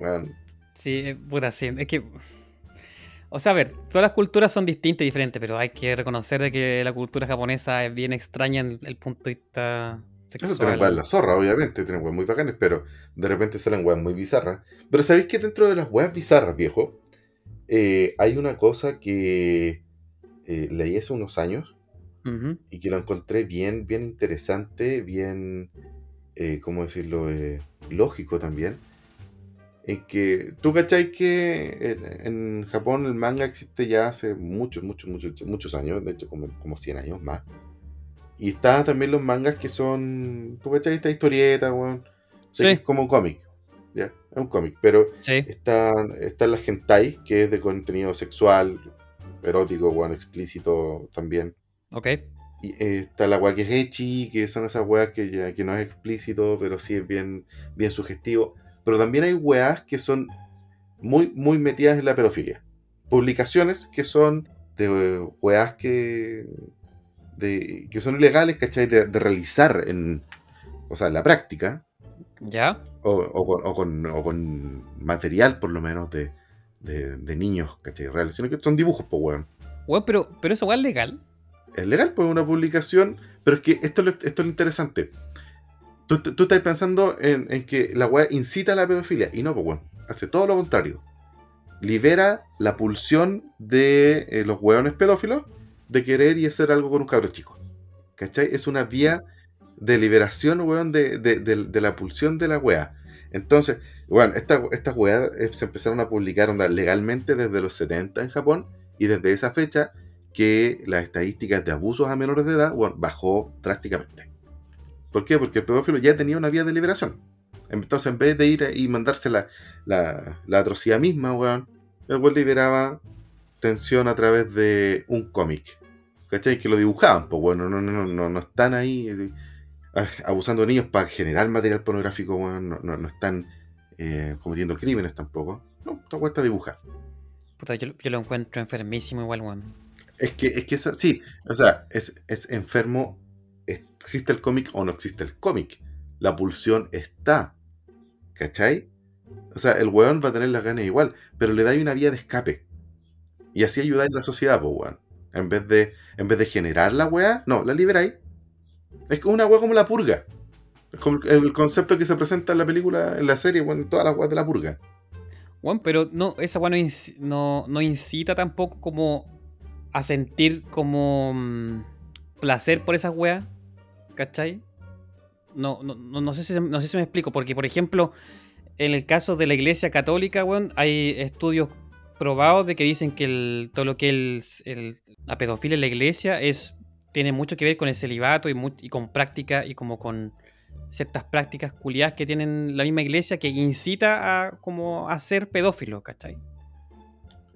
weón. Sí, eh, puta, sí. Es que. O sea, a ver, todas las culturas son distintas y diferentes, pero hay que reconocer de que la cultura japonesa es bien extraña en el punto de vista Eso tienen sexual. la zorra, obviamente, tienen weas muy bacanes, pero de repente salen weas muy bizarras. Pero ¿sabéis que dentro de las weas bizarras, viejo? Eh, hay una cosa que eh, leí hace unos años y que lo encontré bien, bien interesante, bien, eh, ¿cómo decirlo? Eh, lógico también. En que, ¿tú cachai que en, en Japón el manga existe ya hace muchos, muchos, muchos, muchos años, de hecho como, como 100 años más? Y están también los mangas que son, ¿tú cachai? Esta historieta, weón. Sí. es como un cómic, ¿ya? Es un cómic, pero Sí, están, están las hentai, que es de contenido sexual, erótico, weón, explícito también. ok. Y eh, está la weá que es ecchi, que son esas weas que, ya, que no es explícito, pero sí es bien, bien sugestivo. Pero también hay weas que son muy, muy metidas en la pedofilia. Publicaciones que son de weas que, de, que son ilegales, ¿cachai? De, de realizar en, o sea, en la práctica, ¿Ya? o, o con, o con- o con material por lo menos de, de, de niños, ¿cachai? Reales, sino que son dibujos, pues weón. Weón, pero, pero eso igual es legal. es legal, pues una publicación, pero es que esto, esto es lo interesante. Tú, estás pensando en, que la weá incita a la pedofilia, y no, pues weón, hace todo lo contrario. Libera la pulsión de eh, los weones pedófilos de querer y hacer algo con un cabro chico. ¿Cachai? Es una vía de liberación, weón, de, de- la pulsión de la weá. Entonces, bueno, esta- estas weas eh, se empezaron a publicar legalmente desde los 70 en Japón, y desde esa fecha que las estadísticas de abusos a menores de edad bueno, bajó drásticamente. ¿Por qué? Porque el pedófilo ya tenía una vía de liberación. Entonces, en vez de ir y mandarse la, la, la atrocidad misma, weón, el weón liberaba tensión a través de un cómic. ¿Cachai? Que lo dibujaban, pues bueno, no, no, no, no, están ahí eh, abusando de niños para generar material pornográfico, weón, no, no, no están eh, cometiendo crímenes tampoco. No, esta weá está dibujada. Puta, yo, yo lo encuentro enfermísimo igual, weón. Es que, es que esa, sí, o sea, es, es enfermo, existe el cómic o no existe el cómic. La pulsión está. ¿Cachai? O sea, el weón va a tener las ganas igual, pero le dais una vía de escape. Y así ayudáis a la sociedad, pues weón. En vez de, en vez de generar la weá, no, la liberáis. Es una weá como la purga. Es como el, concepto que se presenta en la película, en la serie, weón, todas las weas de la purga. Weón, pero no, esa weá no, no, no incita tampoco como a sentir como mm, placer por esas weas. ¿Cachai? No, no, no, sé si, no sé si me explico, porque por ejemplo, en el caso de la iglesia católica, weón, hay estudios probados de que dicen que el- todo lo que es el, la pedofilia en la iglesia es tiene mucho que ver con el celibato y, con práctica y como con ciertas prácticas culiadas que tienen la misma iglesia que incita a como a ser pedófilo, ¿cachai?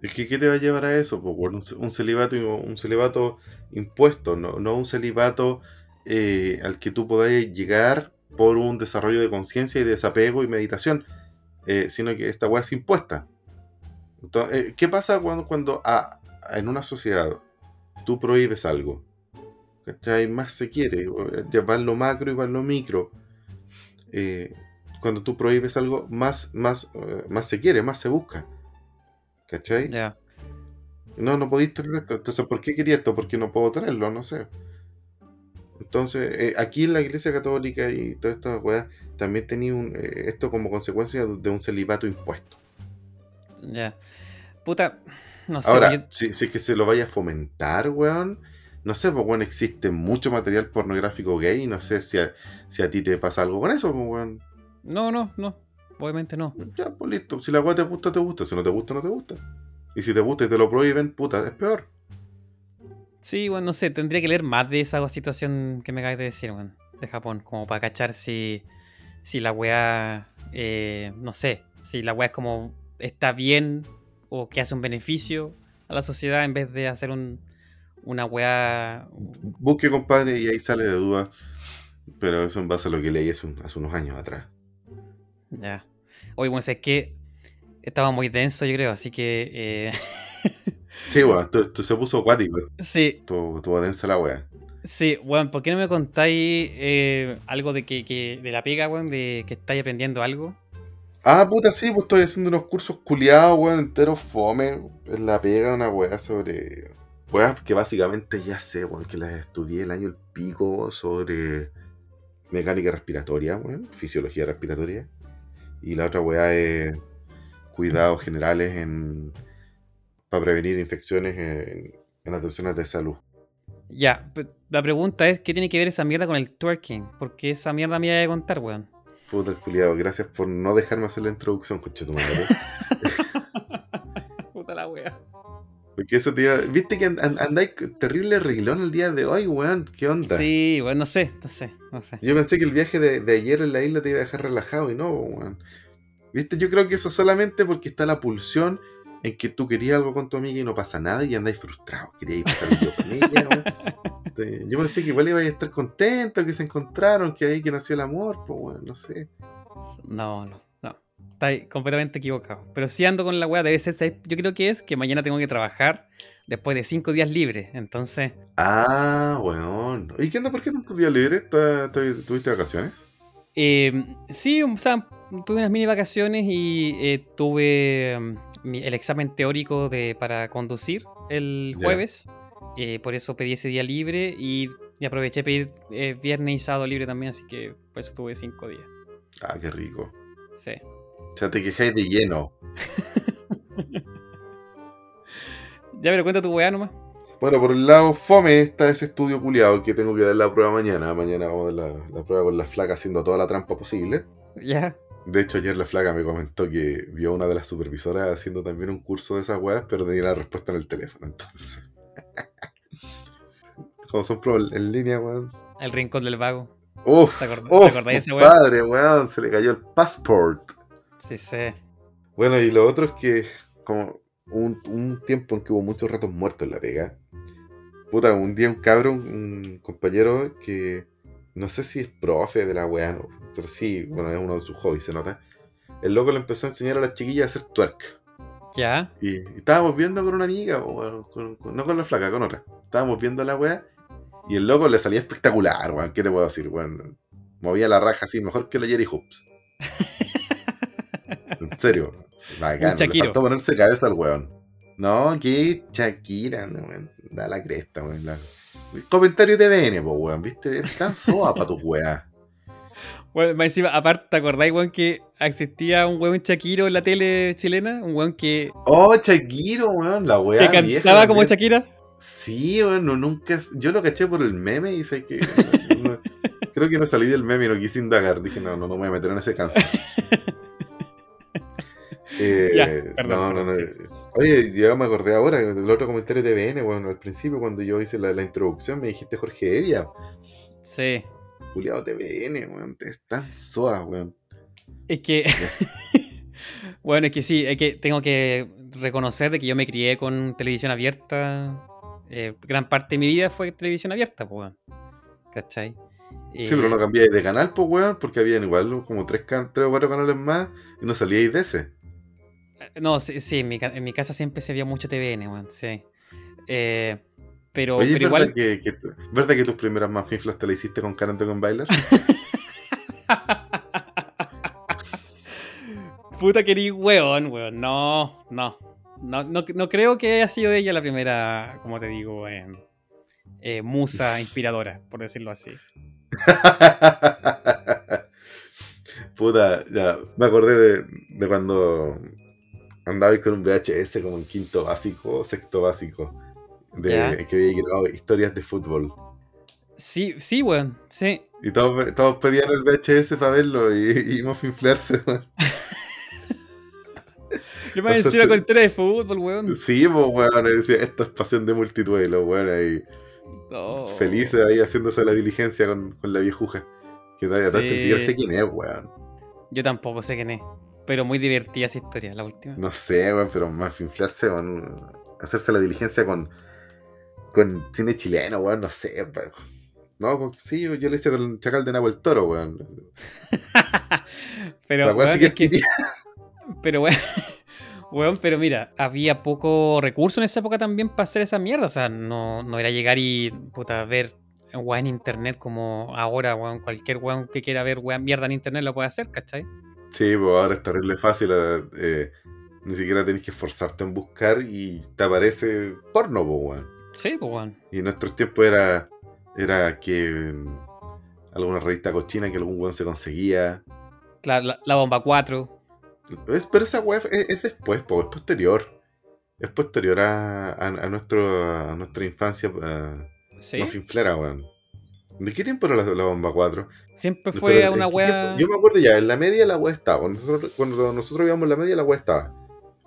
Es que, ¿qué te va a llevar a eso? Pues, un, un celibato, un celibato impuesto, no, no un celibato eh, al que tú podáis llegar por un desarrollo de conciencia y desapego y meditación, eh, sino que esta weá es impuesta. Entonces, eh, ¿Qué pasa cuando, cuando a- a- en una sociedad tú prohíbes algo? ¿Cachai? Más se quiere, o- ya va en lo macro y va en lo micro. Cuando tú prohíbes algo, más, más, más se quiere, más se busca. ¿Cachai? Ya. No, no podéis tener esto. Entonces, ¿por qué quería esto? Porque no puedo tenerlo, no sé. Entonces, eh, aquí en la Iglesia Católica y todas estas weas, también tenía un, eh, esto como consecuencia de un celibato impuesto. Ya. Puta, no sé. Ahora, yo- si, si es que se lo vaya a fomentar, weón, no sé, pues, weón, existe mucho material pornográfico gay, no sé si a, si a ti te pasa algo con eso, pues, weón. No, no, no. Obviamente no. Ya, pues listo. Si la weá te gusta, te gusta. Si no te gusta, no te gusta. Y si te gusta y te lo prohíben, puta, es peor. Sí, bueno, no sé, tendría que leer más de esa situación que me acabas de decir, weón, de Japón, como para cachar si, si la weá eh, no sé, si la weá es como está bien o que hace un beneficio a la sociedad en vez de hacer un, una weá. Busque, compadre, y ahí sale de duda. Pero eso en base a lo que leí hace, un- hace unos años atrás. Ya. Oye, bueno, es que estaba muy denso, yo creo, así que. eh, Sí, weón, esto, esto se puso acuático. sí, Estuvo, estuvo densa la wea. sí, weón, ¿por qué no me contáis eh, algo de que, que- de la pega, weón, de que estáis aprendiendo algo? Ah, puta, sí, pues estoy haciendo unos cursos culiados, weón, enteros fome. En la pega, una weá sobre. Weas que básicamente ya sé, weón, que las estudié el año el pico sobre mecánica respiratoria, weón, fisiología respiratoria. Y la otra weá es cuidados generales en para prevenir infecciones en, en atenciones de salud. Ya, la pregunta es: ¿qué tiene que ver esa mierda con el twerking? Porque esa mierda me iba a contar, weón. Puta el culiado, gracias por no dejarme hacer la introducción, coche tu madre. Puta la wea. Porque eso te iba... Viste que and- andáis terrible reglón el día de hoy, weón. ¿Qué onda? Sí, weón, no sé, no sé, no sé. Yo pensé que el viaje de, de ayer en la isla te iba a dejar relajado y no, weón. Viste, yo creo que eso solamente porque está la pulsión en que tú querías algo con tu amiga y no pasa nada y andáis frustrados. Queríais pasar el día con ella, weón. Este, Yo pensé que igual ibais a estar contento, que se encontraron, que ahí que nació el amor, pues, weón, no sé. No, no, no. Estáis completamente equivocado. Pero si ando con la weá, debe ser, ¿sabes? yo creo que es que mañana tengo que trabajar después de cinco días libres. Entonces, Ah, weón. ¿Y qué onda? ¿Por qué no tus días libres? ¿Tú- tú- ¿Tuviste vacaciones? eh, sí, o sea, tuve unas mini vacaciones y eh, tuve mm, mi- el examen teórico de, para conducir el jueves. Eh, por eso pedí ese día libre y, y aproveché pedir eh, viernes y sábado libre también, así que por eso tuve cinco días. Ah, qué rico. Sí. O sea, te quejáis de lleno. Ya, pero cuenta tu weá nomás. Bueno, por un lado, fome está ese estudio culiado que tengo que dar la prueba mañana. Mañana vamos a dar la, la prueba con la flaca haciendo toda la trampa posible. Ya. De hecho, ayer la flaca me comentó que vio a una de las supervisoras haciendo también un curso de esas weas, pero tenía la respuesta en el teléfono. Entonces, como son pro en línea, weón. El rincón del vago. Uf, ¿Te, acordás- uf, ¿te acordás de ese weá? padre, weón, se le cayó el passport. Sí, sí. Bueno, y lo otro es que, como un, un tiempo en que hubo muchos ratos muertos en la pega. Puta, un día un cabrón, un compañero que no sé si es profe de la weá, no, pero sí, bueno, es uno de sus hobbies, se nota. El loco le empezó a enseñar a las chiquillas a hacer twerk. Ya. Y, y estábamos viendo con una amiga, o, bueno, con- con- no con la flaca, con otra. Estábamos viendo la weá y el loco le salía espectacular, weón. ¿Qué te puedo decir, weón? Movía la raja así, mejor que la Jerry Hoops. En serio. Bacán. Le faltó ponerse cabeza al weón. No, que Shakira, no, weón. Da la cresta, weón. La... Comentario de BN, po, weón. ¿Viste? Es tan soa pa' tu weá. Bueno, más encima, aparte, ¿te acordáis, weón, que existía un weón Shakiro en la tele chilena? Un weón que, Oh, Shakiro, weón. La weá. que vieja cantaba como. Shakira. Sí, bueno, nunca. Yo lo caché por el meme y sé que. no- creo que no salí del meme y no quise indagar. Dije, no, no, no me voy a meter en ese cáncer. Eh, Ya, perdón, no, no, no. perdón, Oye, yo me acordé ahora del otro comentario de BN, bueno, al principio cuando yo hice la, la introducción me dijiste Jorge Evia. Sí. Juliado TVN, weón, te están soa, weón. Es que. bueno, es que sí, es que tengo que reconocer de que yo me crié con televisión abierta. Eh, gran parte de mi vida fue televisión abierta, pues, weón. ¿Cachai? Sí, pero no cambiáis de canal, pues, weón, porque habían igual como tres, tres o cuatro canales más y no salíais de ese. No, sí, sí, en mi, ca- en mi casa siempre se vio mucho TVN, weón, sí. Eh, pero, Oye, ¿es pero verdad, igual. que, que tu- ¿verdad que tus primeras manfiflas te las hiciste con Karen con Bailar? Puta querido weón, weón. No, no, no, no. no creo que haya sido ella la primera, como te digo, eh, eh, musa inspiradora, por decirlo así. Puta, ya, me acordé de, de cuando andabais con un VHS como en quinto básico, sexto básico, de que había grabado historias de fútbol. Sí, sí, weón, sí. Y todos, todos pedían el VHS para verlo y, y inflarse, weón. Yo me encima Entonces- con historia de fútbol, weón. Sí, pues, weón, decía, esta es pasión de los weón ahí felices ahí haciéndose la diligencia con, con la viejuja. Que todavía Sí. ni siquiera sé quién es, weón. Yo tampoco sé quién es. Pero muy divertida esa historia, la última. No sé, weón, pero más inflarse, weón. Hacerse la diligencia con, con cine chileno, weón, no sé, weón. No, sí, yo, yo lo hice con el chacal de Nahuel Toro, weón. pero, weá weón, sí que es que- pero, weón, weón, pero mira, había poco recurso en esa época también para hacer esa mierda. O sea, no, no era llegar y puta, ver weón en internet como ahora, weón. Cualquier weón que quiera ver weón mierda en internet lo puede hacer, ¿cachai? Sí, pues ahora es terrible fácil. eh, eh, ni siquiera tenés que esforzarte en buscar y te aparece porno, pues, weón. Sí, pues weón. Y en nuestros tiempos era, era que alguna revista cochina que algún weón se conseguía. Claro, la, la bomba 4. Es- pero esa web es, es después, po, es posterior. Es posterior a, a, a nuestro, a nuestra infancia uh, Sí. más finflera, weón. ¿De qué tiempo era la, la bomba 4? Siempre fue ¿en una tiempo? Yo me acuerdo ya, en la media la web estaba. Cuando nosotros, cuando nosotros íbamos en la media la web estaba.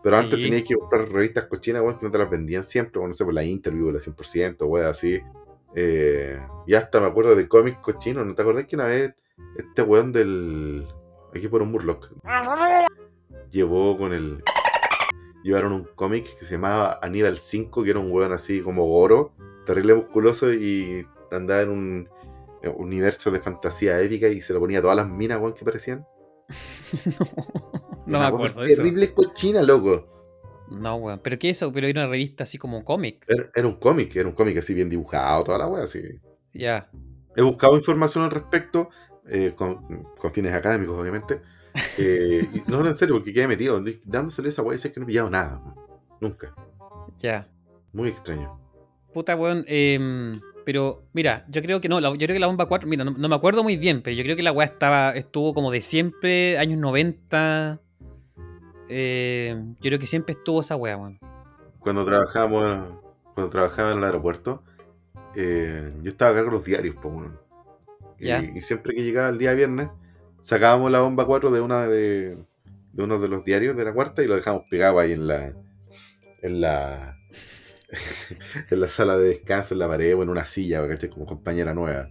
Pero antes tenías que comprar revistas cochinas, weón, que no te las vendían siempre. Bueno, no sé, por la Interview, la 100%, weón, así. Eh, y hasta me acuerdo de cómics cochinos. ¿No te acordás que una vez este weón del. Aquí por un Murloc. Llevó con el. Llevaron un cómic que se llamaba Aníbal 5, que era un weón así como goro, terrible musculoso y andaba en un universo de fantasía épica y se lo ponía a todas las minas, weón, que parecían. no me Una acuerdo weá de eso. Terrible cochina, loco. No, weón. ¿Pero qué es eso? Pero era una revista así como cómic. Era, era un cómic, era un cómic así bien dibujado, toda la wea, así. Ya. He buscado información al respecto, eh, con, con fines académicos, obviamente. Eh, y no, no, en serio, porque quedé metido. Dándosele esa wea y sé que no he pillado nada. man. Nunca. Ya. Muy extraño. Puta, weón. em, pero, mira, yo creo que no. la- yo creo que la bomba 4. Mira, no, no me acuerdo muy bien, pero yo creo que la weá estaba, estuvo como de siempre, años 90. eh, yo creo que siempre estuvo esa weá, weón. Cuando trabajábamos, cuando trabajaba en el aeropuerto, eh, yo estaba acá con los diarios, po, weón. Ya. Y, y siempre que llegaba el día viernes, sacábamos la bomba 4 de una de, de uno de los diarios de la cuarta y lo dejamos pegado ahí en la en la en la sala de descanso, en la pared o en una silla, ¿cachai? como compañera nueva.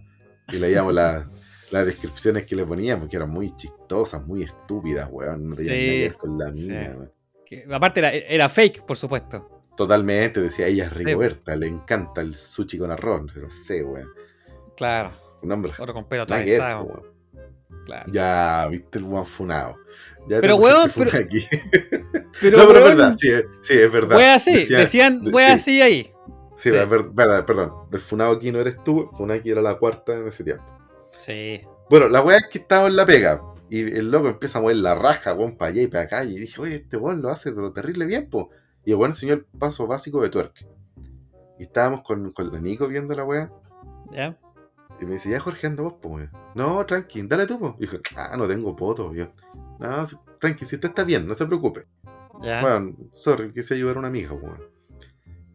Y leíamos la- las descripciones que le poníamos, que eran muy chistosas, muy estúpidas, weón. No tenían Sí, nada que ver con la sí. mina, weón. Que, aparte era, era fake, por supuesto. Totalmente, decía ella es Rigoberta, le encanta el sushi con arroz, no sé, weón. Claro. Un hombre Otro con pelo atravesado. Claro. Ya, viste el weón funado. Ya Pero, weón, pero- aquí. Pero, no, pero es verdad, sí, sí, es verdad. Wea así, Decía- decían de- wea sí. así ahí. Sí, verdad, perdón. El funado aquí no eres tú, Funaki era la cuarta en ese tiempo. Sí. Bueno, la weá es que estaba en la pega. Y el loco empieza a mover la raja, weón, para allá y para acá. Y dije, oye, este weón lo hace pero terrible bien, po. Y el weón enseñó el paso básico de twerk. Y estábamos con, con la Nico viendo la weá. ¿Ya? Y me dice, ya Jorge, anda vos, weón. No, tranqui, dale tú. Y dije, ah, no tengo poto, yo. No, si- tranqui, si usted está bien, no se preocupe. ¿Ya? Bueno, sorry, quise ayudar a una amiga, weón.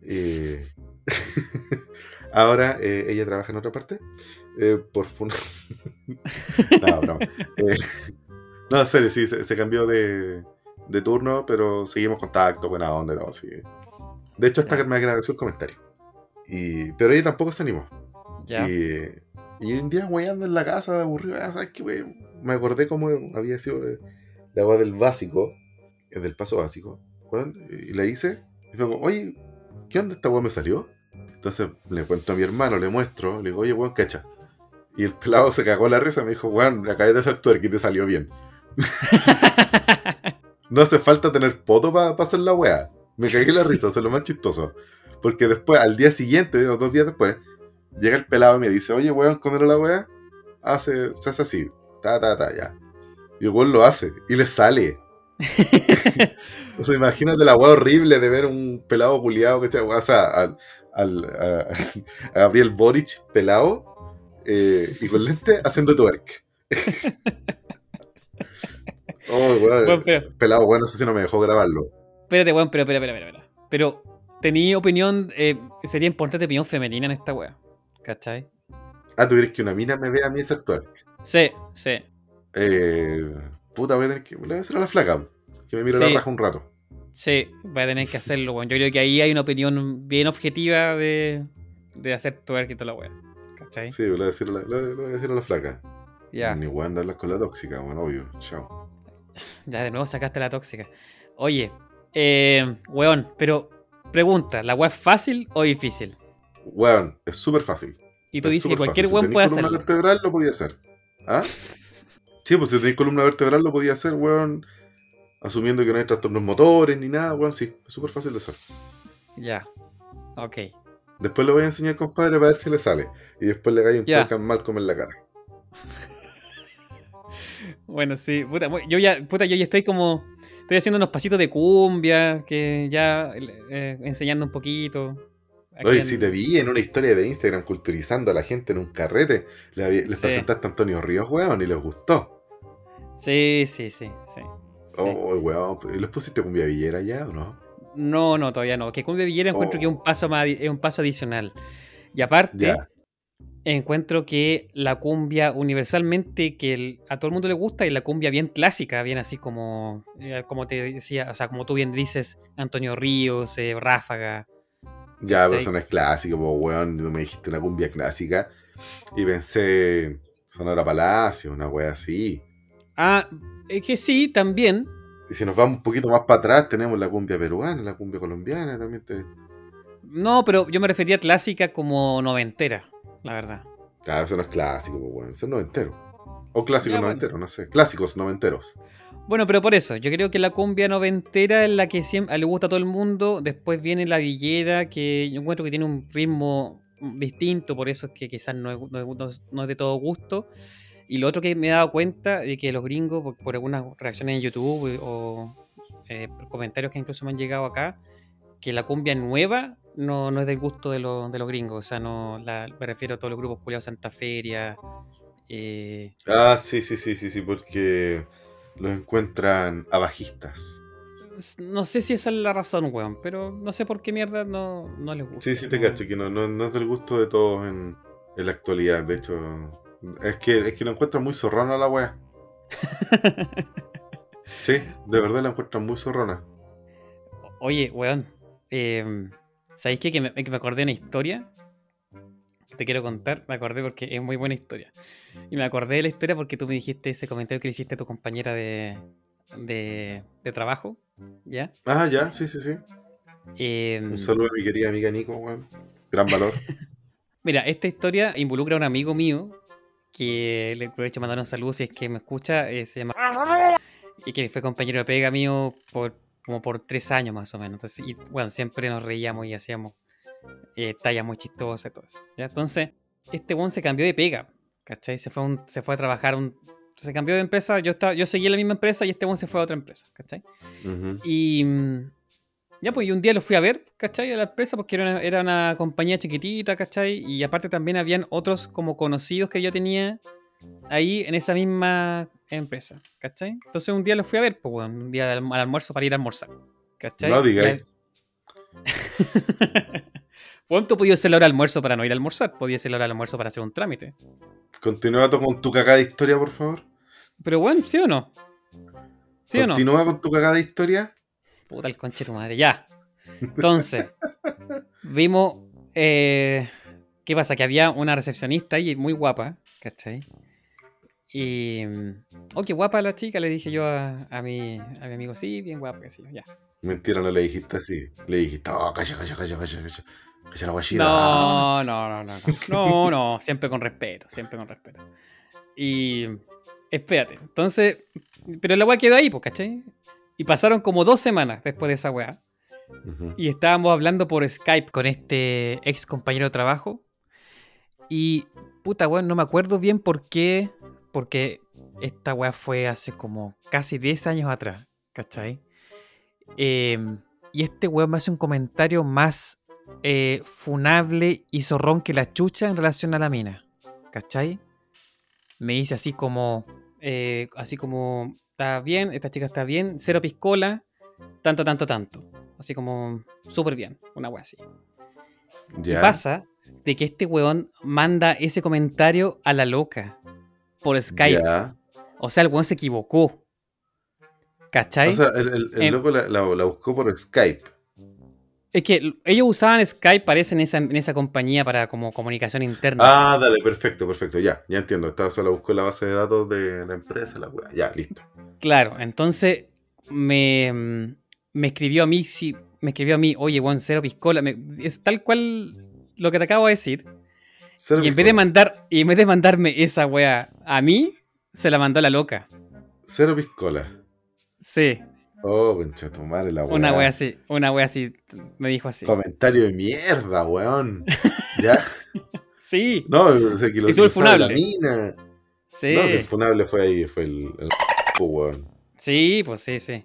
Eh, Ahora eh, ella trabaja en otra parte. eh, por funa. no, broma. Eh, no, en serio, sí, se, se cambió de, de turno, pero seguimos contacto, buena onda y todo. Sí. De hecho, hasta que me agradeció el comentario. Y, pero ella tampoco se animó. ¿Ya? Y, y un día weyando en la casa, aburrido, ah, ¿sabes qué, wey? Me acordé cómo había sido eh, la agua del básico, eh, del paso básico. Y le hice, y fue como, oye, ¿qué onda esta weá me salió? Entonces le cuento a mi hermano, le muestro, le digo, oye, weón, cacha. Y el pelado se cagó la risa, me dijo, weón, acabé de hacer twerk y te salió bien. No hace falta tener poto para hacer la weá. Me cagué la risa, eso es lo más chistoso. Porque después, al día siguiente, o dos días después, llega el pelado y me dice, oye, weón, ¿cómo era la weá? Hace, se hace así, ta, ta, ta, ya. Y el weón lo hace, y le sale. O sea, imagínate la weá horrible de ver un pelado culiado, que O sea, al, al, a, a Gabriel Boric pelado eh, y con lente haciendo twerk. oh, weón. Bueno, pero, Pelado, bueno, no sé si no me dejó grabarlo. espérate, weón, pero, pero, pero, pero, pero. Pero, tenía opinión, eh, sería importante opinión femenina en esta wea. ¿Cachai? Ah, ¿tú quieres que una mina me vea a mí hacer twerk? Sí, sí. Eh, puta, voy a tener que. Le voy a decir a la flaca. Que me mire Sí. la raja un rato. Sí, voy a tener que hacerlo, weón. Yo creo que ahí hay una opinión bien objetiva de, de hacer twerk y toda la wea. ¿Cachai? Sí, le voy a decir a la, le- voy a, decir a la flaca. Ya. Ni a andarlas con la tóxica, bueno, obvio. Chao. Ya de nuevo sacaste la tóxica. Oye, eh, weón, pero pregunta, ¿la weá es fácil o difícil? Weón, es súper fácil. Y tú Es dices que cualquier fácil. weón si puede tenés columna hacerlo. vertebral, lo podía hacer. ¿Ah? Sí, pues si tenéis columna vertebral, lo podía hacer, weón. Asumiendo que no hay trastornos motores ni nada, weón, sí. Es súper fácil de hacer. Ya. Ok. Después lo voy a enseñar, compadre, para ver si le sale. Y después le cae un Ya. toque al Malcolm en la cara. Bueno, sí, puta, yo ya, puta, yo ya estoy como. Estoy haciendo unos pasitos de cumbia, que ya eh, enseñando un poquito. Oye, en- si te vi en una historia de Instagram culturizando a la gente en un carrete, les Sí. presentaste a Antonio Ríos, weón, y les gustó. Sí, sí, sí, sí. Oh, weón, ¿y les pusiste cumbia villera ya o no? No, no, todavía no. Que cumbia villera encuentro que es un Oh. paso más, es un paso adicional. Y aparte, Ya. encuentro que la cumbia universalmente que el- a todo el mundo le gusta es la cumbia bien clásica, bien así como, eh, como te decía, o sea, como tú bien dices, Antonio Ríos, eh, Ráfaga. Ya, pero eso no es clásico, po, weón. No me dijiste una cumbia clásica. Y pensé Sonora Palacio, una wea así. Ah, es que sí, también. Y si nos vamos un poquito más para atrás, tenemos la cumbia peruana, la cumbia colombiana también. Te... No, pero yo me refería a clásica como noventera, la verdad. Ah, eso no es clásico, po, weón. Eso es noventero. O clásicos Ya, bueno. noventeros, no sé. Clásicos noventeros. Bueno, pero por eso, yo creo que la cumbia noventera es la que siempre le gusta a todo el mundo. Después viene la villera, que yo encuentro que tiene un ritmo distinto, por eso es que quizás no es, de todo gusto. Y lo otro que me he dado cuenta de que los gringos, por, algunas reacciones en YouTube eh, o eh, comentarios que incluso me han llegado acá, que la cumbia nueva no, no es del gusto de, los- de los gringos. O sea, no me refiero a todos los grupos culiados Santa Feria. eh, Ah, sí, sí, sí, sí, sí, porque los encuentran abajistas. No sé si esa es la razón, weón, pero no sé por qué mierda no, no les gusta. Sí, sí, te no. cacho, que no, no, no es del gusto de todos en, en la actualidad. De hecho, es que, es que lo encuentran muy zorrona la wea. Sí, de verdad la encuentran muy zorrona. Oye, weón, eh, ¿sabéis qué? Que me, que me acordé de una historia que te quiero contar. Me acordé porque es muy buena historia. Y me acordé de la historia porque tú me dijiste ese comentario que le hiciste a tu compañera de, de, de trabajo, ¿ya? Ah, ya, sí, sí, sí. Eh, Un saludo a mi querida amiga Nico, weón. Gran valor. Mira, esta historia involucra a un amigo mío que le aprovecho mandar un saludo si es que me escucha, eh, se llama y que fue compañero de pega mío por como por tres años más o menos. Entonces, y, bueno, siempre nos reíamos y hacíamos eh, tallas muy chistosas y todo eso. ¿ya? Entonces, este one se cambió de pega, ¿cachai? Se fue, a un- se fue a trabajar, un, se cambió de empresa, yo, estaba, yo seguía en la misma empresa y este one se fue a otra empresa, ¿cachai? Ujú. Y mm, ya, pues, y un día lo fui a ver, ¿cachai? A la empresa, porque era una, era una compañía chiquitita, ¿cachai? Y aparte también habían otros como conocidos que yo tenía ahí en esa misma empresa, ¿cachai? Entonces un día lo fui a ver, pues, bueno, un día al, al almuerzo para ir a almorzar, ¿cachai? No digáis. ¿Cuánto podía ser la hora de almuerzo para no ir a almorzar? Podía ser la hora de almuerzo para hacer un trámite. Continúa tú con tu cagada de historia, por favor. Pero bueno, ¿sí o no? ¿Sí o no? Continúa con tu cagada de historia. Puta el conche tu madre, ya. Entonces, vimos. eh, ¿Qué pasa? Que había una recepcionista ahí muy guapa, ¿cachai? Y. Oh, qué guapa la chica, le dije yo a, a mi, a mi amigo, sí, bien guapa, que sí, ya. Mentira, no le dijiste así. Le dijiste, oh, calla, calla, calla, calla, calla. Guachita. No, no, no, no, no, no, no, siempre con respeto, siempre con respeto. Y. Espérate, entonces. Pero la weá quedó ahí, pues, ¿cachai? Y pasaron como dos semanas después de esa weá. Y estábamos hablando por Skype con este ex compañero de trabajo. Y puta weón, no me acuerdo bien por qué. Porque esta weá fue hace como casi 10 años atrás. ¿Cachai? Em, y este weón me hace un comentario más eh, funable y zorrón que la chucha en relación a la mina. ¿Cachai? Me dice así como. eh, así como. Está bien, esta chica está bien, cero piscola, tanto, tanto, tanto. Así como súper bien, una wea así. Ya. pasa de que este weón manda ese comentario a la loca por Skype. O sea, el weón se equivocó. ¿Cachai? O sea, el, el- el En- loco la, la- la buscó por Skype. Es que ellos usaban Skype, parece, en esa, en esa compañía para como comunicación interna. Ah, dale, perfecto, perfecto. Ya, ya entiendo. Estaba solo buscó la base de datos de la empresa, la weá. Ya, listo. Claro, entonces me, mm, me escribió a mí, sí, me escribió a mí, oye, Juan, cero piscola. me- es tal cual lo que te acabo de decir. Cero Y en vez de mandar, y en vez de mandarme esa weá a mí, se la mandó a la loca. Cero piscola. Sí, Oh, concha tu madre, la weá. una wea así, una wea así, me dijo así. Comentario de mierda, weón. ya. Sí, No, o sea, que lo usaban la funable. mina. sí. No, el funable fue ahí, fue el, el weón. Sí, pues sí, sí.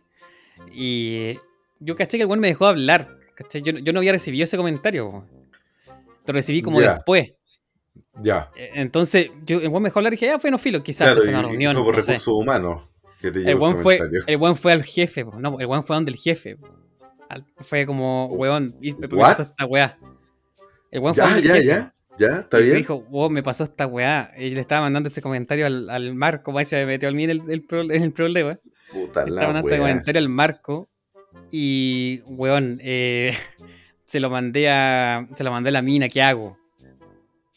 Y yo caché que el weón me dejó hablar. ¿cachai? Yo, yo no había recibido ese comentario. Lo recibí como después. Ya. Eh, Entonces, yo, el weón me dejó hablar y dije, ya, bueno, filo, quizás Claro, fue una y reunión. fue por no sé. recursos humanos que te El weón fue, el weón fue al jefe, po. no, el weón fue donde el jefe. Al- Fue como, weón, me, pasó esta weá. El fue Ya, el ya, jefe. ya. Ya, está Y me bien. dijo, wow, me pasó esta weá. Y le estaba mandando este comentario al, al Marco, va, se me metió al mí en el, el pro- el problema. Puta Le estaba mandando este comentario al Marco. Y, weón, eh, se lo mandé a. Se lo mandé a la mina, ¿qué hago?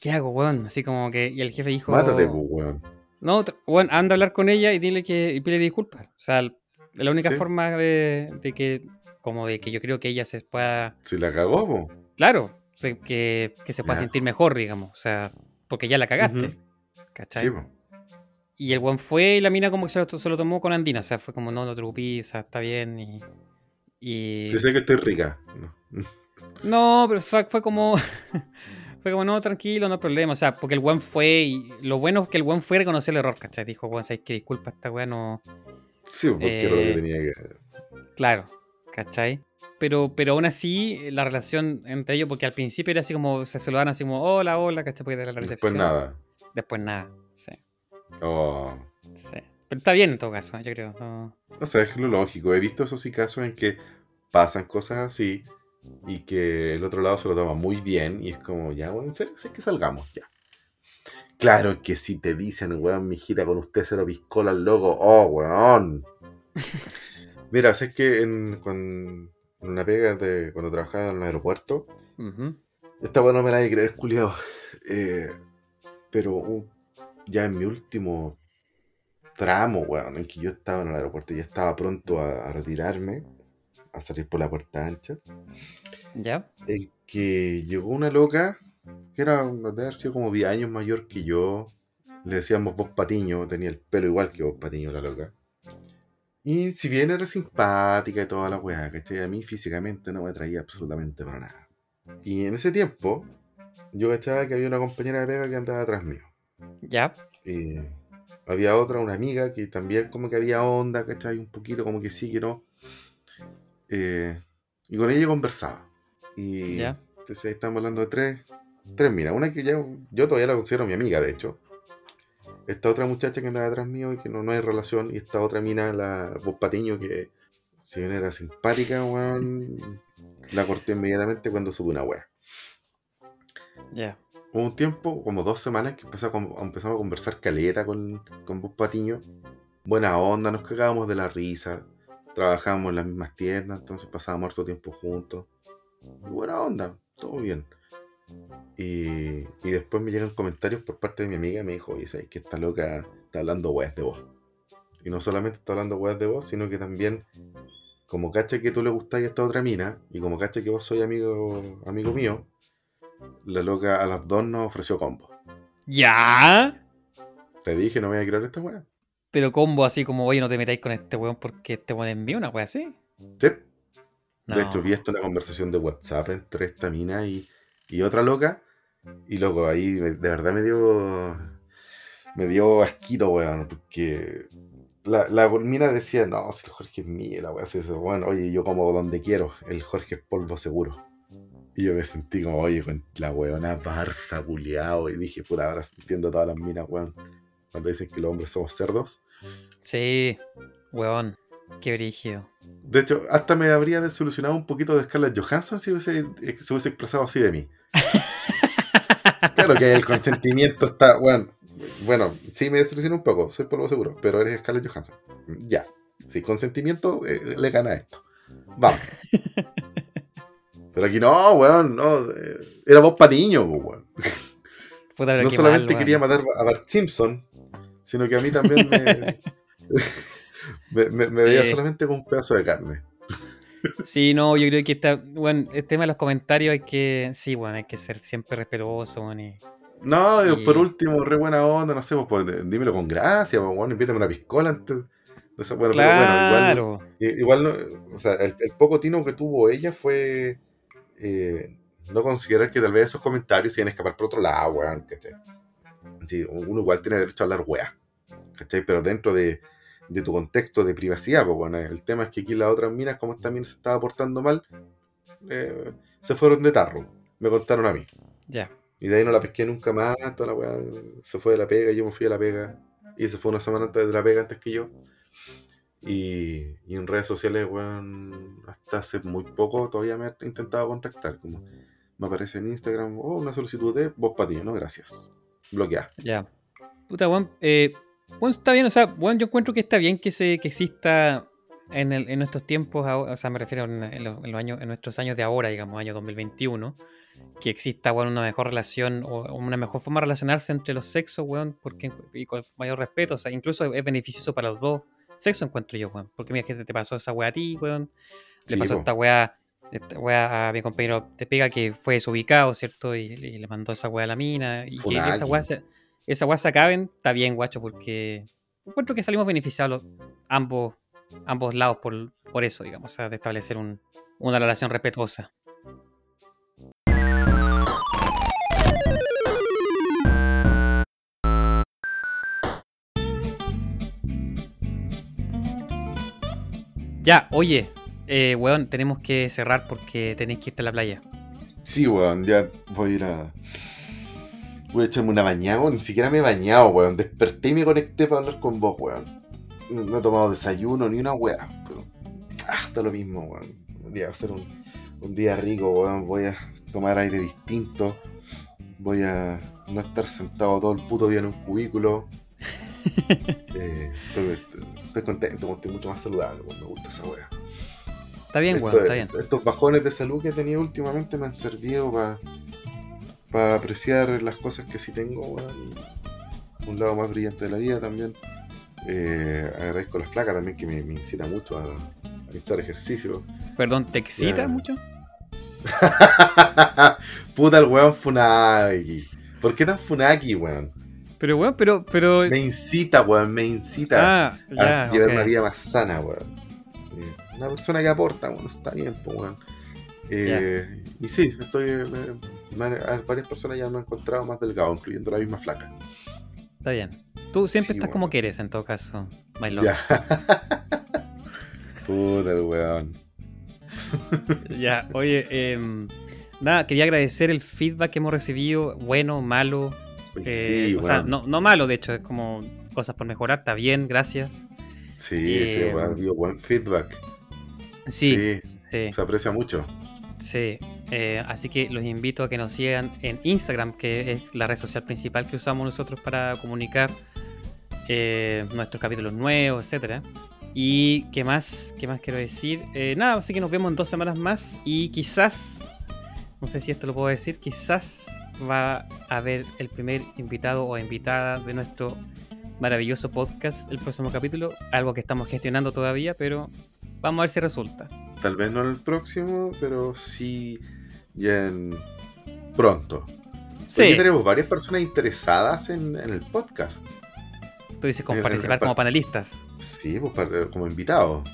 ¿Qué hago, weón? Así como que. Y el jefe dijo. Mátate, weón. No, weón, anda a hablar con ella y dile que. Y pide disculpas. O sea, la única Sí. forma de, de que. Como de que yo creo que ella se pueda. Si la cagó, po. Claro, se- que, que se pueda Ya. sentir mejor, digamos. O sea, porque ya la cagaste. Ujú. ¿Cachai? Sí, po. Y el weón fue y la mina como que se lo, se lo tomó con andina. O sea, fue como, no, no te preocupes, o sea, está bien. Y. y- Sí sé que estoy rica. No. No, pero fue como. fue como, no, tranquilo, no hay problema. O sea, porque el weón fue. Y lo bueno es que el weón fue a reconocer el error, ¿cachai? Dijo, weón, sabes que disculpa, esta weá no. Sí, porque era lo que Eh, tenía que. Claro, ¿cachai? Pero, pero aún así, la relación entre ellos, porque al principio era así como, se saludaban así como, hola, hola, ¿cachai? Porque era la Después recepción. nada. Después nada, sí, Oh. sí. Pero está bien en todo caso, yo creo. no- O sea, es lo lógico. He visto esos sí casos en que pasan cosas así y que el otro lado se lo toma muy bien y es como, ya, bueno, en serio, sí, que salgamos, ya. Claro, es que si te dicen, weón, mijita, con usted cero piscola al loco, oh, weón. Mira, sé que en, con- en una pega de cuando trabajaba en el aeropuerto, esta weón no me la de creer, culiado. pero uh, ya en mi último tramo, weón, en que yo estaba en el aeropuerto y ya estaba pronto a, a retirarme, a salir por la puerta ancha, ¿Ya? en que llegó una loca que era, de haber sido como 10 años mayor que yo. Le decíamos vos Patiño, tenía el pelo igual que vos Patiño, la loca. Y si bien era simpática y toda la weá, ¿cachai? A mí físicamente no me traía absolutamente para nada. Y en ese tiempo, yo cachaba que había una compañera de pega que andaba atrás mío. ¿Ya? Y había otra, una amiga, que también como que había onda, ¿cachai? Un poquito como que sí, que no. Eh, y con ella conversaba. Y ¿Ya? entonces ahí estamos hablando de tres, tres minas. Una que ya, yo todavía la considero mi amiga, de hecho. Esta otra muchacha que andaba atrás mío y que no, no hay relación. Y esta otra mina, la voz patiño, que si bien era simpática, weón, la corté inmediatamente cuando supe una wea. ¿Ya? Hubo un tiempo, como dos semanas, que empezó a empezamos a conversar caleta con, con Bus Patiño. Buena onda, nos cagábamos de la risa. Trabajábamos en las mismas tiendas, entonces pasábamos harto tiempo juntos. Y buena onda, todo bien. Y, y después me llegan comentarios por parte de mi amiga. Me dijo, oye, ¿sabes que esta loca está hablando weas de vos? Y no solamente está hablando weas de vos, sino que también, como cacha que tú le gustáis a esta otra mina, y como cacha que vos soy amigo, amigo mío, la loca a las dos nos ofreció combo. ¿Ya? Te dije, no voy a creer esta wea. Pero combo así como, oye, no te metáis con este weón porque este weón es mío, una wea así. Sí. No. De hecho, vi una conversación de WhatsApp entre esta mina y, y otra loca. Y loco, ahí me- de verdad me dio. Me dio asquito, weón. Porque la, la mina decía, no, si el Jorge es mío, la weá así, eso, bueno, oye, yo como donde quiero, el Jorge es polvo seguro. Y yo me sentí como, oye, con la weona Barça, culiao. Y dije, puta, ahora entiendo todas las minas, weón. Cuando dicen que los hombres somos cerdos. Sí, weón. Qué brígido. De hecho, hasta me habría desilusionado un poquito de Scarlett Johansson si hubiese, eh, se hubiese expresado así de mí. claro que el consentimiento está, bueno, bueno, sí me desilusionó un poco, soy polvo seguro, pero eres Scarlett Johansson. Ya, sí, consentimiento eh, le gana esto. Vamos. Pero aquí no, weón, no. eh, Era vos patiño, weón. Puta, No solamente mal, quería matar a Bart Simpson, sino que a mí también me, me, me- me Sí. veía solamente con un pedazo de carne. Sí, no, yo creo que está, bueno, el tema de los comentarios hay que, sí, bueno, hay que ser siempre respetuoso, y- No, y por último, re buena onda, no sé, pues, pues, dímelo con gracia, pues, bueno, invítame una piscola antes. bueno, pero bueno, Claro, igual, i- igual no, o sea, el, el poco tino que tuvo ella fue eh, no considerar que tal vez esos comentarios se iban a escapar por otro lado, weón, ¿cachai? Sí, uno igual tiene derecho a hablar weá, ¿cachai? Pero dentro de, de tu contexto de privacidad, pues bueno, el tema es que aquí las otras minas, como esta mina se estaba portando mal, eh, se fueron de tarro, me contaron a mí. ya. Y de ahí no la pesqué nunca más, toda la weá se fue de la pega, yo me fui de la pega. Y se fue una semana antes de la pega, antes que yo. Y, y en redes sociales, weón, hasta hace muy poco todavía me ha intentado contactar. Como me aparece en Instagram, oh, una solicitud de voz para ti, no, gracias. Bloquear. Ya. Puta, weón. Eh, weón, está bien, o sea, weón, yo encuentro que está bien que se que exista en, el- en nuestros tiempos, o sea, me refiero en, en los, en los años, en nuestros años de ahora, digamos, año 2021, que exista, weón, una mejor relación o una mejor forma de relacionarse entre los sexos, weón, porque, y con mayor respeto, o sea, incluso es beneficioso para los dos sexos, encuentro yo, weón. Porque mira que te pasó esa weá a ti, weón, le Sí, pasó po. esta weá, esta weá a mi compañero de pega que fue desubicado, ¿cierto? Y, y le mandó esa weá a la mina. Y que esa Funaki. weá se, esa weá se acaben, está bien, guacho, porque encuentro que salimos beneficiados ambos, ambos lados por, por eso, digamos, o sea, de establecer un- una relación respetuosa. Ya, oye, eh, weón, tenemos que cerrar porque tenéis que irte a la playa. Sí, weón, ya voy a ir a. Voy a echarme una bañada, weón. Ni siquiera me he bañado, weón. Desperté y me conecté para hablar con vos, weón. No, no he tomado desayuno ni una weá, pero. Está lo mismo, weón. Un día va a ser un, un día rico, weón. Voy a tomar aire distinto. Voy a no estar sentado todo el puto día en un cubículo. Eh, estoy, estoy contento, estoy mucho más saludable, weón. Me gusta esa weá. Está bien, weón, está bien. Estos bajones de salud que he tenido últimamente me han servido para apreciar las cosas que sí tengo, weón. Un lado más brillante de la vida también. Eh, agradezco a las placas también que me, me incita mucho a, a ejercicio. Perdón, ¿te excita Ya. mucho? Puta el weón Funaki. ¿Por qué tan Funaki, weón? Pero, weón, pero, pero. Me incita, weón, me incita Ah, a llevar una vida más sana, weón. Una persona que aporta, bueno, está bien, pues, weón. Eh, y sí, estoy. eh, me- me varias personas ya me han encontrado más delgado, incluyendo la misma flaca. Está bien. Tú siempre Sí, estás como quieres, en todo caso, My. Puta el weón. Ya, oye, em, nada, quería agradecer el feedback que hemos recibido, bueno, malo. eh, sí, o sea, no, no malo, de hecho, es como cosas por mejorar, está bien, gracias. Sí, sí, eh, weón, dio buen feedback. Sí, Sí, sí, se aprecia mucho. sí. Eh, así que los invito a que nos sigan en Instagram, que es la red social principal que usamos nosotros para comunicar eh, nuestros capítulos nuevos, etcétera. Y qué más, qué más quiero decir. Eh, nada, así que nos vemos en dos semanas más y quizás, no sé si esto lo puedo decir, quizás va a haber el primer invitado o invitada de nuestro maravilloso podcast el próximo capítulo. Algo que estamos gestionando todavía, pero vamos a ver si resulta. Tal vez no en el próximo, pero sí ya en pronto. Sí, Aquí tenemos varias personas interesadas en, en el podcast. tú dices como en- participar en- como panelistas. Sí, pues como invitados.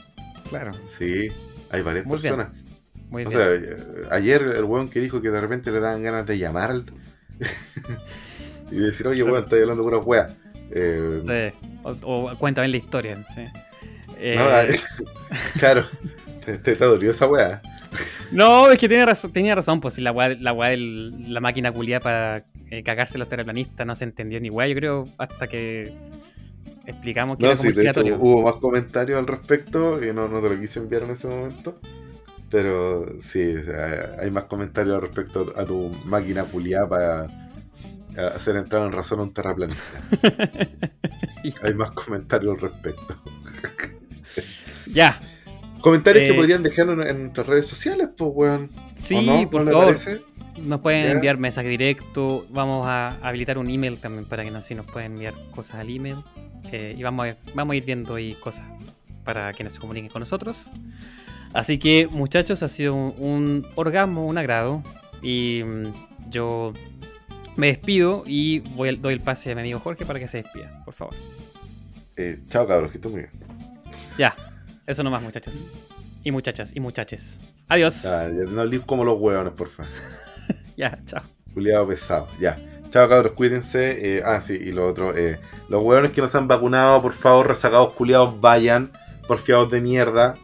Claro, Sí, hay varias Muy bien. personas. muy O bien. sea, eh, ayer el weón que dijo que de repente le daban ganas de llamar al- y decir, oye, weón, estoy hablando pura wea. Eh, Sí, O, o cuéntame la historia. Sí. Eh, no, claro, te, te, te dolió esa wea. No, es que tenía razón, tenía razón, pues si la weá, la weá de la máquina culiada para eh, cagarse los terraplanistas no se entendió ni weá, yo creo, hasta que explicamos que No, era como sí, el de hecho giratorio. hubo más comentarios al respecto que no, no te lo quise enviar en ese momento. Pero sí, hay más comentarios al respecto a tu máquina puliada para hacer entrar en razón a un terraplanista. Hay más comentarios al respecto. ya, Comentarios que Eh, podrían dejar en, en nuestras redes sociales, pues, weón. Sí, ¿O no? por ¿No le favor. Nos pueden enviar mensaje directo. Vamos a habilitar un email también para que nos, si nos pueden enviar cosas al email. Eh, y vamos a, vamos a ir viendo ahí cosas para que nos comuniquen con nosotros. Así que, muchachos, ha sido un, un orgasmo, un agrado. Y mm, yo me despido y voy, doy el pase a mi amigo Jorge para que se despida, por favor. Eh, chao, cabros, que estén muy bien. Ya, eso nomás, muchachos. Y muchachas, y muchaches. Adiós. No leave como los hueones, por favor. Ya, chao. Culiado pesado, ya. Chao cabros, cuídense. Eh, ah, sí, y lo otro. eh, los hueones que no se han vacunado, por favor, rezagados culiados, vayan. Porfiados de mierda.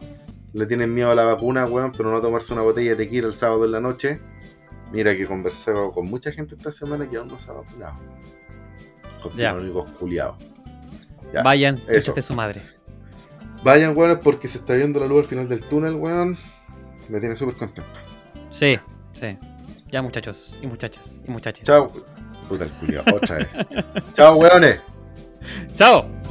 Le tienen miedo a la vacuna, weón, pero no tomarse una botella de tequila el sábado en la noche. Mira que conversé con mucha gente esta semana que aún no se ha vacunado. Con Ya. los únicos culiados. Ya, Vayan, échate su madre. Vayan, weones, porque se está viendo la luz al final del túnel, weón. Me tiene súper contento. Sí, sí. Ya, muchachos, y muchachas, y muchachos. Chao. Puta el culiado, otra vez. Chao, weones. ¡Chao!